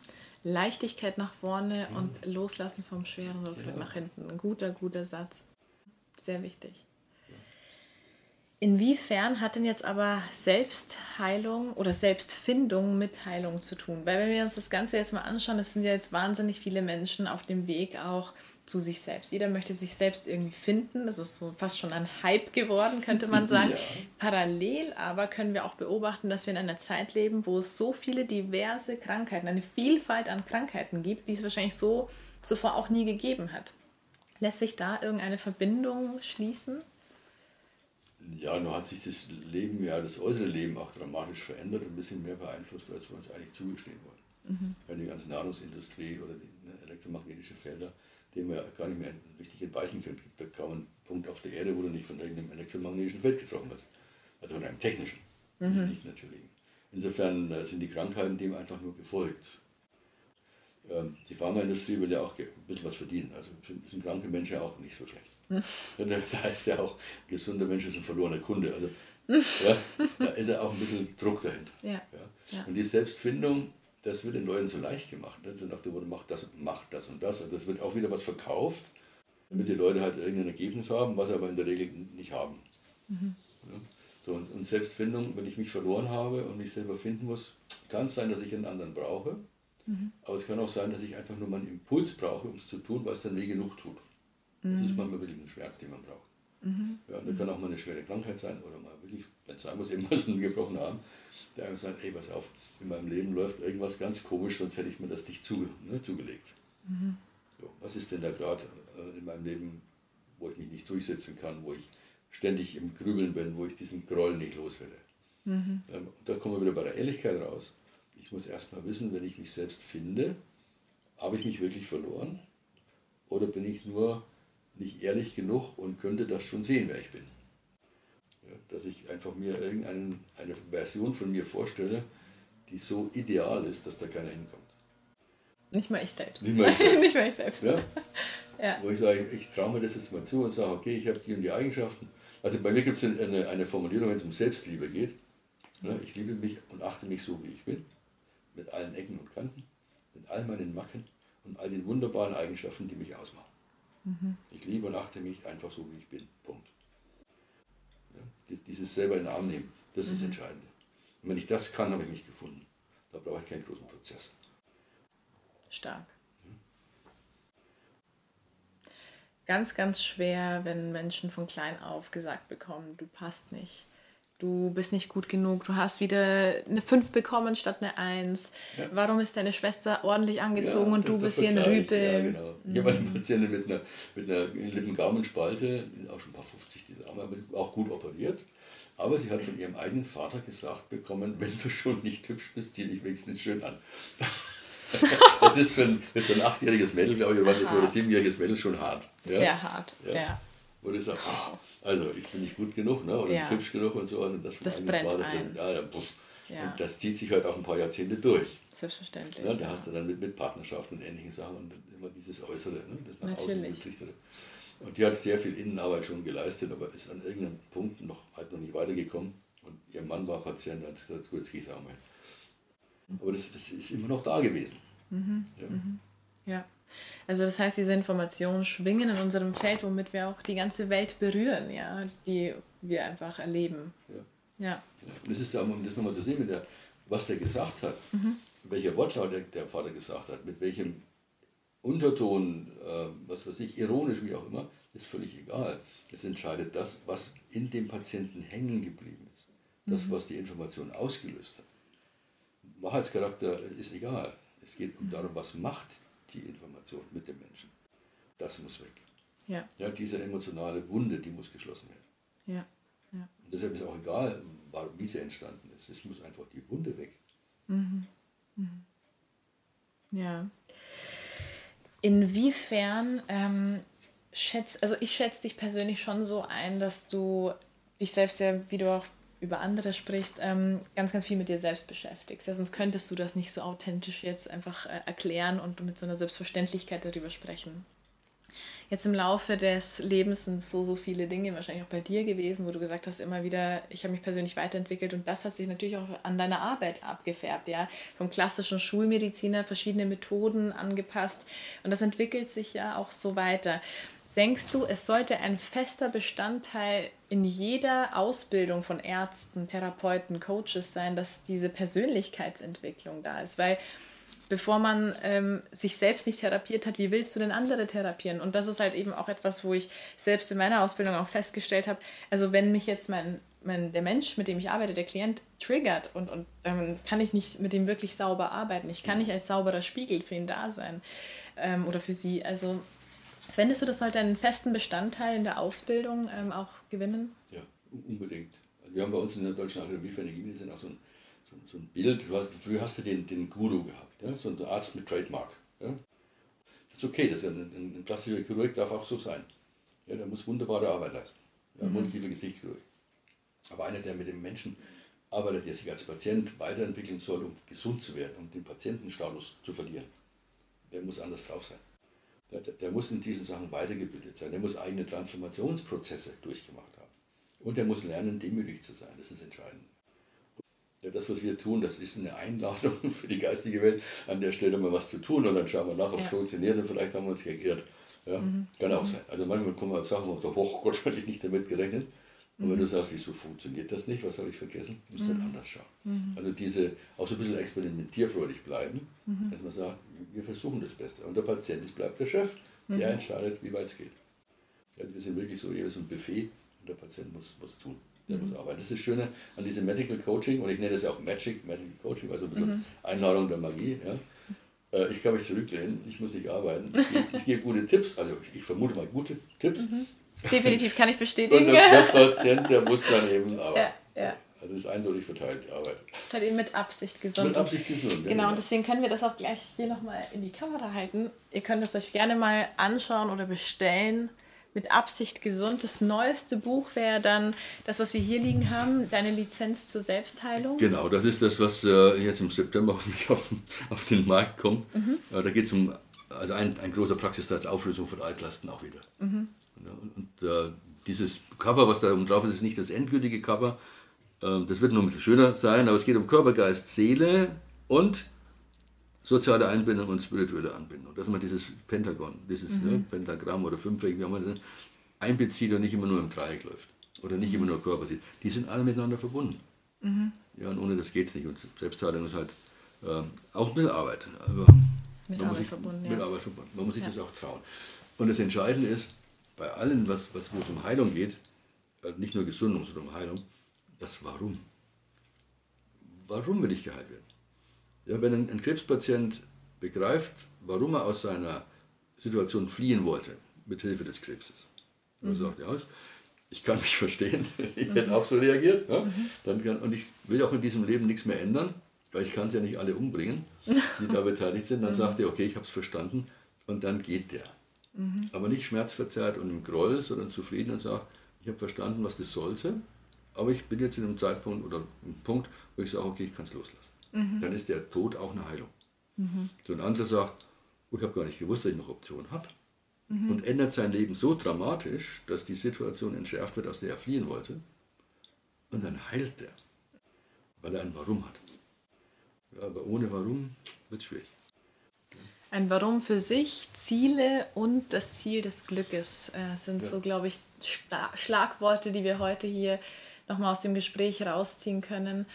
Leichtigkeit nach vorne mhm. und Loslassen vom schweren Rucksack ja. nach hinten. Ein guter, guter Satz. Sehr wichtig. Inwiefern hat denn jetzt aber Selbstheilung oder Selbstfindung mit Heilung zu tun? Weil wenn wir uns das Ganze jetzt mal anschauen, es sind ja jetzt wahnsinnig viele Menschen auf dem Weg auch zu sich selbst. Jeder möchte sich selbst irgendwie finden. Das ist so fast schon ein Hype geworden, könnte man sagen. Ja. Parallel aber können wir auch beobachten, dass wir in einer Zeit leben, wo es so viele diverse Krankheiten, eine Vielfalt an Krankheiten gibt, die es wahrscheinlich so zuvor auch nie gegeben hat. Lässt sich da irgendeine Verbindung schließen? Ja, nun hat sich das Leben, ja, das äußere Leben auch dramatisch verändert und ein bisschen mehr beeinflusst, als wir uns eigentlich zugestehen wollen. Mhm. Ja, die ganze Nahrungsindustrie oder die ne, elektromagnetische Felder, denen wir gar nicht mehr richtig entweichen können. Gibt kaum einen Punkt auf der Erde, wo du nicht von irgendeinem elektromagnetischen Feld getroffen wirst. Also von einem technischen, mhm. nicht natürlichen. Insofern äh, sind die Krankheiten dem einfach nur gefolgt. Ähm, die Pharmaindustrie will ja auch ein bisschen was verdienen. Also sind kranke Menschen auch nicht so schlecht. Da ist ja auch, gesunder Mensch ist ein verlorener Kunde. Also ja, da ist ja auch ein bisschen Druck dahinter. Ja. Ja. Und die Selbstfindung, das wird den Leuten so leicht gemacht. Ne? So nach dem Motto, mach das, mach das und das. Also es wird auch wieder was verkauft, damit die Leute halt irgendein Ergebnis haben, was sie aber in der Regel nicht haben. Mhm. Ja? So, und, und Selbstfindung, wenn ich mich verloren habe und mich selber finden muss, kann es sein, dass ich einen anderen brauche. Mhm. Aber es kann auch sein, dass ich einfach nur meinen Impuls brauche, um es zu tun, was dann weh genug tut. Das ist mhm. manchmal wirklich ein Schmerz, den man braucht. Mhm. Ja, das kann auch mal eine schwere Krankheit sein oder mal wirklich, wenn sein muss, irgendwas einen gebrochenen Arm, der einfach sagt, ey, pass auf, in meinem Leben läuft irgendwas ganz komisch, sonst hätte ich mir das nicht zuge ne, zugelegt. Mhm. So, was ist denn da gerade äh, in meinem Leben, wo ich mich nicht durchsetzen kann, wo ich ständig im Grübeln bin, wo ich diesen Groll nicht loswerde? Mhm. Ähm, da kommen wir wieder bei der Ehrlichkeit raus. Ich muss erstmal wissen, wenn ich mich selbst finde, habe ich mich wirklich verloren? Oder bin ich nur nicht ehrlich genug und könnte das schon sehen, wer ich bin. Ja, dass ich einfach mir irgendeine eine Version von mir vorstelle, die so ideal ist, dass da keiner hinkommt. Nicht mal ich selbst. Nicht mal ich selbst. nicht mal ich selbst. Ja? ja. Wo ich sage, ich traue mir das jetzt mal zu und sage, okay, ich habe die und die Eigenschaften. Also bei mir gibt es eine, eine Formulierung, wenn es um Selbstliebe geht. Ja, ich liebe mich und achte mich so, wie ich bin, mit allen Ecken und Kanten, mit all meinen Macken und all den wunderbaren Eigenschaften, die mich ausmachen. Mhm. Ich liebe und achte mich einfach so, wie ich bin. Punkt. Ja, dieses selber in den Arm nehmen, das ist mhm. das Entscheidende. Und wenn ich das kann, habe ich mich gefunden. Da brauche ich keinen großen Prozess. Stark. Ganz, ganz schwer, wenn Menschen von klein auf gesagt bekommen, du passt nicht du bist nicht gut genug, du hast wieder eine 5 bekommen statt eine 1. Ja. Warum ist deine Schwester ordentlich angezogen ja, und du bist wie ein Rüpel? Ja, genau. Mhm. Ich habe eine Patientin mit einer, mit einer Lippengaumensspalte, auch schon ein paar 50, die Dame, auch gut operiert. Aber sie hat von ihrem eigenen Vater gesagt bekommen, wenn du schon nicht hübsch bist, zieh dich wenigstens schön an. das ist für ein, für ein achtjähriges Mädel, glaube ich, oder ein siebenjähriges Mädel schon hart. Sehr hart, ja wo du sagst, also ich bin nicht gut genug ne? oder ja. nicht hübsch genug und sowas. Und das, das brennt Vater, ein. Das, ja, ja. Und das zieht sich halt auch ein paar Jahrzehnte durch. Selbstverständlich. Ne? Da hast du dann mit, mit Partnerschaften und ähnlichen Sachen und immer dieses Äußere, ne? das nach Natürlich. außen Und die hat sehr viel Innenarbeit schon geleistet, aber ist an irgendeinem Punkt noch, halt noch nicht weitergekommen. Und ihr Mann war Patient und hat gesagt, gut, jetzt gehe ich auch mal. Aber das, das ist immer noch da gewesen. Mhm. Ja. Mhm. ja. Also das heißt, diese Informationen schwingen in unserem Feld, womit wir auch die ganze Welt berühren, ja, die wir einfach erleben. Ja. ja. Und es ist da, um das nochmal zu sehen, der, was der gesagt hat, mhm. welcher Wortlaut der, der, Vater gesagt hat, mit welchem Unterton, äh, was weiß ich, ironisch, wie auch immer, ist völlig egal. Es entscheidet das, was in dem Patienten hängen geblieben ist. Das, mhm. was die Information ausgelöst hat. Wahrheitscharakter ist egal. Es geht um darum, was macht die Information mit dem Menschen. Das muss weg. Ja. ja diese emotionale Wunde, die muss geschlossen werden. Ja. ja. Und deshalb ist auch egal, wie sie entstanden ist. Es muss einfach die Wunde weg. Mhm. Mhm. Ja. Inwiefern ähm, schätze, also ich schätze dich persönlich schon so ein, dass du dich selbst ja, wie du auch über andere sprichst, ähm, ganz, ganz viel mit dir selbst beschäftigst. Ja, sonst könntest du das nicht so authentisch jetzt einfach äh, erklären und mit so einer Selbstverständlichkeit darüber sprechen. Jetzt im Laufe des Lebens sind so, so viele Dinge wahrscheinlich auch bei dir gewesen, wo du gesagt hast, immer wieder, ich habe mich persönlich weiterentwickelt und das hat sich natürlich auch an deiner Arbeit abgefärbt, ja. Vom klassischen Schulmediziner verschiedene Methoden angepasst und das entwickelt sich ja auch so weiter. Denkst du, es sollte ein fester Bestandteil in jeder Ausbildung von Ärzten, Therapeuten, Coaches sein, dass diese Persönlichkeitsentwicklung da ist? Weil bevor man ähm, sich selbst nicht therapiert hat, wie willst du denn andere therapieren? Und das ist halt eben auch etwas, wo ich selbst in meiner Ausbildung auch festgestellt habe, also wenn mich jetzt mein, mein, der Mensch, mit dem ich arbeite, der Klient, triggert und, und dann kann ich nicht mit dem wirklich sauber arbeiten. Ich kann nicht als sauberer Spiegel für ihn da sein ähm, oder für sie. Also fändest du, das sollte einen festen Bestandteil in der Ausbildung ähm, auch gewinnen? Ja, unbedingt. Also wir haben bei uns in der Deutschen Akademie für Energiemedizin auch so ein, so, so ein Bild, du hast, früher hast du den, den Guru gehabt ja, so ein Arzt mit Trademark. Ja. Das ist okay, das ist ein, ein, ein plastischer Chirurg darf auch so sein. Ja, der muss wunderbare Arbeit leisten. Ja, mhm. Mund, Kiefer, Gesichtschirurg. Aber einer, der mit dem Menschen arbeitet, der sich als Patient weiterentwickeln soll, um gesund zu werden, um den Patientenstatus zu verlieren, der muss anders drauf sein. Der, der, muss in diesen Sachen weitergebildet sein. Der muss eigene Transformationsprozesse durchgemacht haben. Und er muss lernen, demütig zu sein. Das ist entscheidend. Ja, das, was wir tun, das ist eine Einladung für die geistige Welt, an der Stelle mal was zu tun und dann schauen wir nach, ob es ja. funktioniert und vielleicht haben wir uns geirrt. Ja, mhm. Kann auch mhm. sein. Also manchmal kommen wir Sachen und sagen, oh Gott, hatte ich nicht damit gerechnet. Und mhm. wenn du sagst, wieso funktioniert das nicht, was habe ich vergessen, musst du mhm. dann anders schauen. Mhm. Also diese, auch so ein bisschen experimentierfreudig bleiben, mhm. dass man sagt, wir versuchen das Beste. Und der Patient ist, bleibt der Chef, der entscheidet, wie weit es geht. Also wir sind wirklich so eher so ein Buffet und der Patient muss was tun der muss arbeiten. Das ist das Schöne an diesem Medical Coaching, und ich nenne das ja auch Magic, Medical Coaching, also ein bisschen mhm. Einladung der Magie. Ja. Äh, ich kann mich zurücklehnen, ich muss nicht arbeiten. Ich, ich gebe gute Tipps, also ich vermute mal gute Tipps. Mhm. Definitiv kann ich bestätigen. Und der, der Patient, der muss dann eben arbeiten. Ja, ja. Also es ist eindeutig verteilt, die Arbeit. Das ist halt eben mit Absicht gesund. Mit Absicht gesund, Genau, und deswegen können wir das auch gleich hier nochmal in die Kamera halten. Ihr könnt es euch gerne mal anschauen oder bestellen mit Absicht gesund. Das neueste Buch wäre dann das, was wir hier liegen haben, deine Lizenz zur Selbstheilung. Genau, das ist das, was äh, jetzt im September hoffentlich auf, auf den Markt kommt. Mhm. Äh, da geht es um also ein, ein großer Praxistest Auflösung von Altlasten auch wieder. Mhm. Und, äh, dieses Cover, was da oben drauf ist, ist nicht das endgültige Cover. Ähm, das wird noch ein bisschen schöner sein, aber es geht um Körper, Geist, Seele und soziale Einbindung und spirituelle Anbindung. Dass man dieses Pentagon, dieses mhm. ne, Pentagramm oder Fünfeck, wie man das einbezieht und nicht immer nur im Dreieck läuft. Oder nicht immer nur Körper sieht. Die sind alle miteinander verbunden. Mhm. Ja, und ohne das geht es nicht. Und Selbstheilung ist halt äh, auch ein bisschen Arbeit. Aber mit Arbeit sich, verbunden. Mit Arbeit verbunden. Man muss sich ja. das auch trauen. Und das Entscheidende ist, bei allem, was, was wo es um Heilung geht, äh, nicht nur Gesundung, sondern um Heilung, das Warum. Warum will ich geheilt werden? Ja, wenn ein, ein Krebspatient begreift, warum er aus seiner Situation fliehen wollte, mit Hilfe des Krebses. Mhm. sagt, ja, ich kann mich verstehen, ich mhm. hätte auch so reagiert. Ja? Mhm. Dann kann, und ich will auch in diesem Leben nichts mehr ändern, weil ich kann es ja nicht alle umbringen, die da beteiligt sind. Dann mhm. sagt er, okay, ich habe es verstanden und dann geht der. Mhm. Aber nicht schmerzverzerrt und im Groll, sondern zufrieden und sagt, ich habe verstanden, was das sollte, aber ich bin jetzt in einem Zeitpunkt oder einem Punkt, wo ich sage, okay, ich kann es loslassen mhm. dann ist der Tod auch eine Heilung. Mhm. So ein anderer sagt, oh, ich habe gar nicht gewusst, dass ich noch Optionen habe. Mhm. Und ändert sein Leben so dramatisch, dass die Situation entschärft wird, aus der er fliehen wollte. Und dann heilt er, weil er ein Warum hat. Aber ohne Warum wird es schwierig. Ein Warum für sich, Ziele und das Ziel des Glückes äh, sind ja. so, glaube ich, Schlagworte, die wir heute hier nochmal aus dem Gespräch rausziehen können.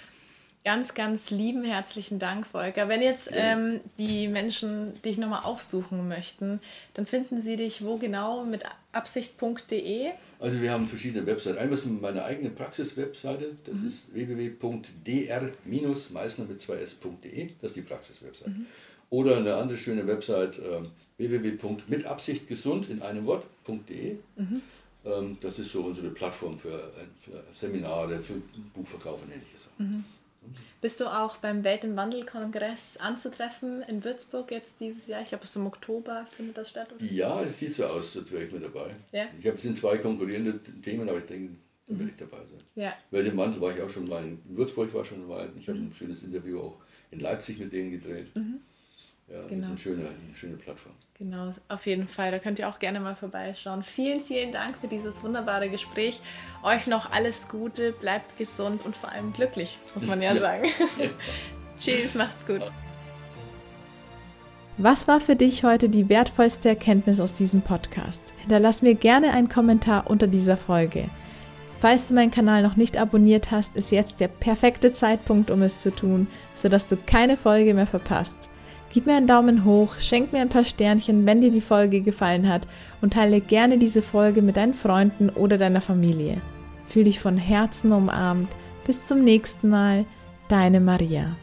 Ganz, ganz lieben herzlichen Dank, Volker. Wenn jetzt ähm, die Menschen dich nochmal aufsuchen möchten, dann finden sie dich wo genau mit absicht.de? Also wir haben verschiedene Webseiten. Einmal ist meine eigene Praxis-Webseite, das mhm. ist www.dr-meissner mit 2s.de, das ist die Praxis-Webseite. Mhm. Oder eine andere schöne Website äh, www.mitabsichtgesund in einem Wort.de. Mhm. Ähm, das ist so unsere Plattform für, äh, für Seminare, für Buchverkauf und ähnliches. Mhm. Bist du auch beim Welt im Wandel-Kongress anzutreffen in Würzburg jetzt dieses Jahr? Ich glaube, es ist im Oktober findet das statt. Oder? Ja, es sieht so aus, als wäre ich mit dabei. Ja? Ich habe es in zwei konkurrierende Themen, aber ich denke, da werde ich dabei sein. Ja. Weil im Wandel war ich auch schon mal in Würzburg, war schon mal. Ich habe ein schönes Interview auch in Leipzig mit denen gedreht. Ja, das Genau. ist eine schöne, eine schöne Plattform. Genau, auf jeden Fall. Da könnt ihr auch gerne mal vorbeischauen. Vielen, vielen Dank für dieses wunderbare Gespräch. Euch noch alles Gute, bleibt gesund und vor allem glücklich, muss man ja, Ja. sagen. Tschüss, macht's gut. Was war für dich heute die wertvollste Erkenntnis aus diesem Podcast? Hinterlass mir gerne einen Kommentar unter dieser Folge. Falls du meinen Kanal noch nicht abonniert hast, ist jetzt der perfekte Zeitpunkt, um es zu tun, sodass du keine Folge mehr verpasst. Gib mir einen Daumen hoch, schenk mir ein paar Sternchen, wenn dir die Folge gefallen hat und teile gerne diese Folge mit deinen Freunden oder deiner Familie. Fühl dich von Herzen umarmt. Bis zum nächsten Mal, deine Maria.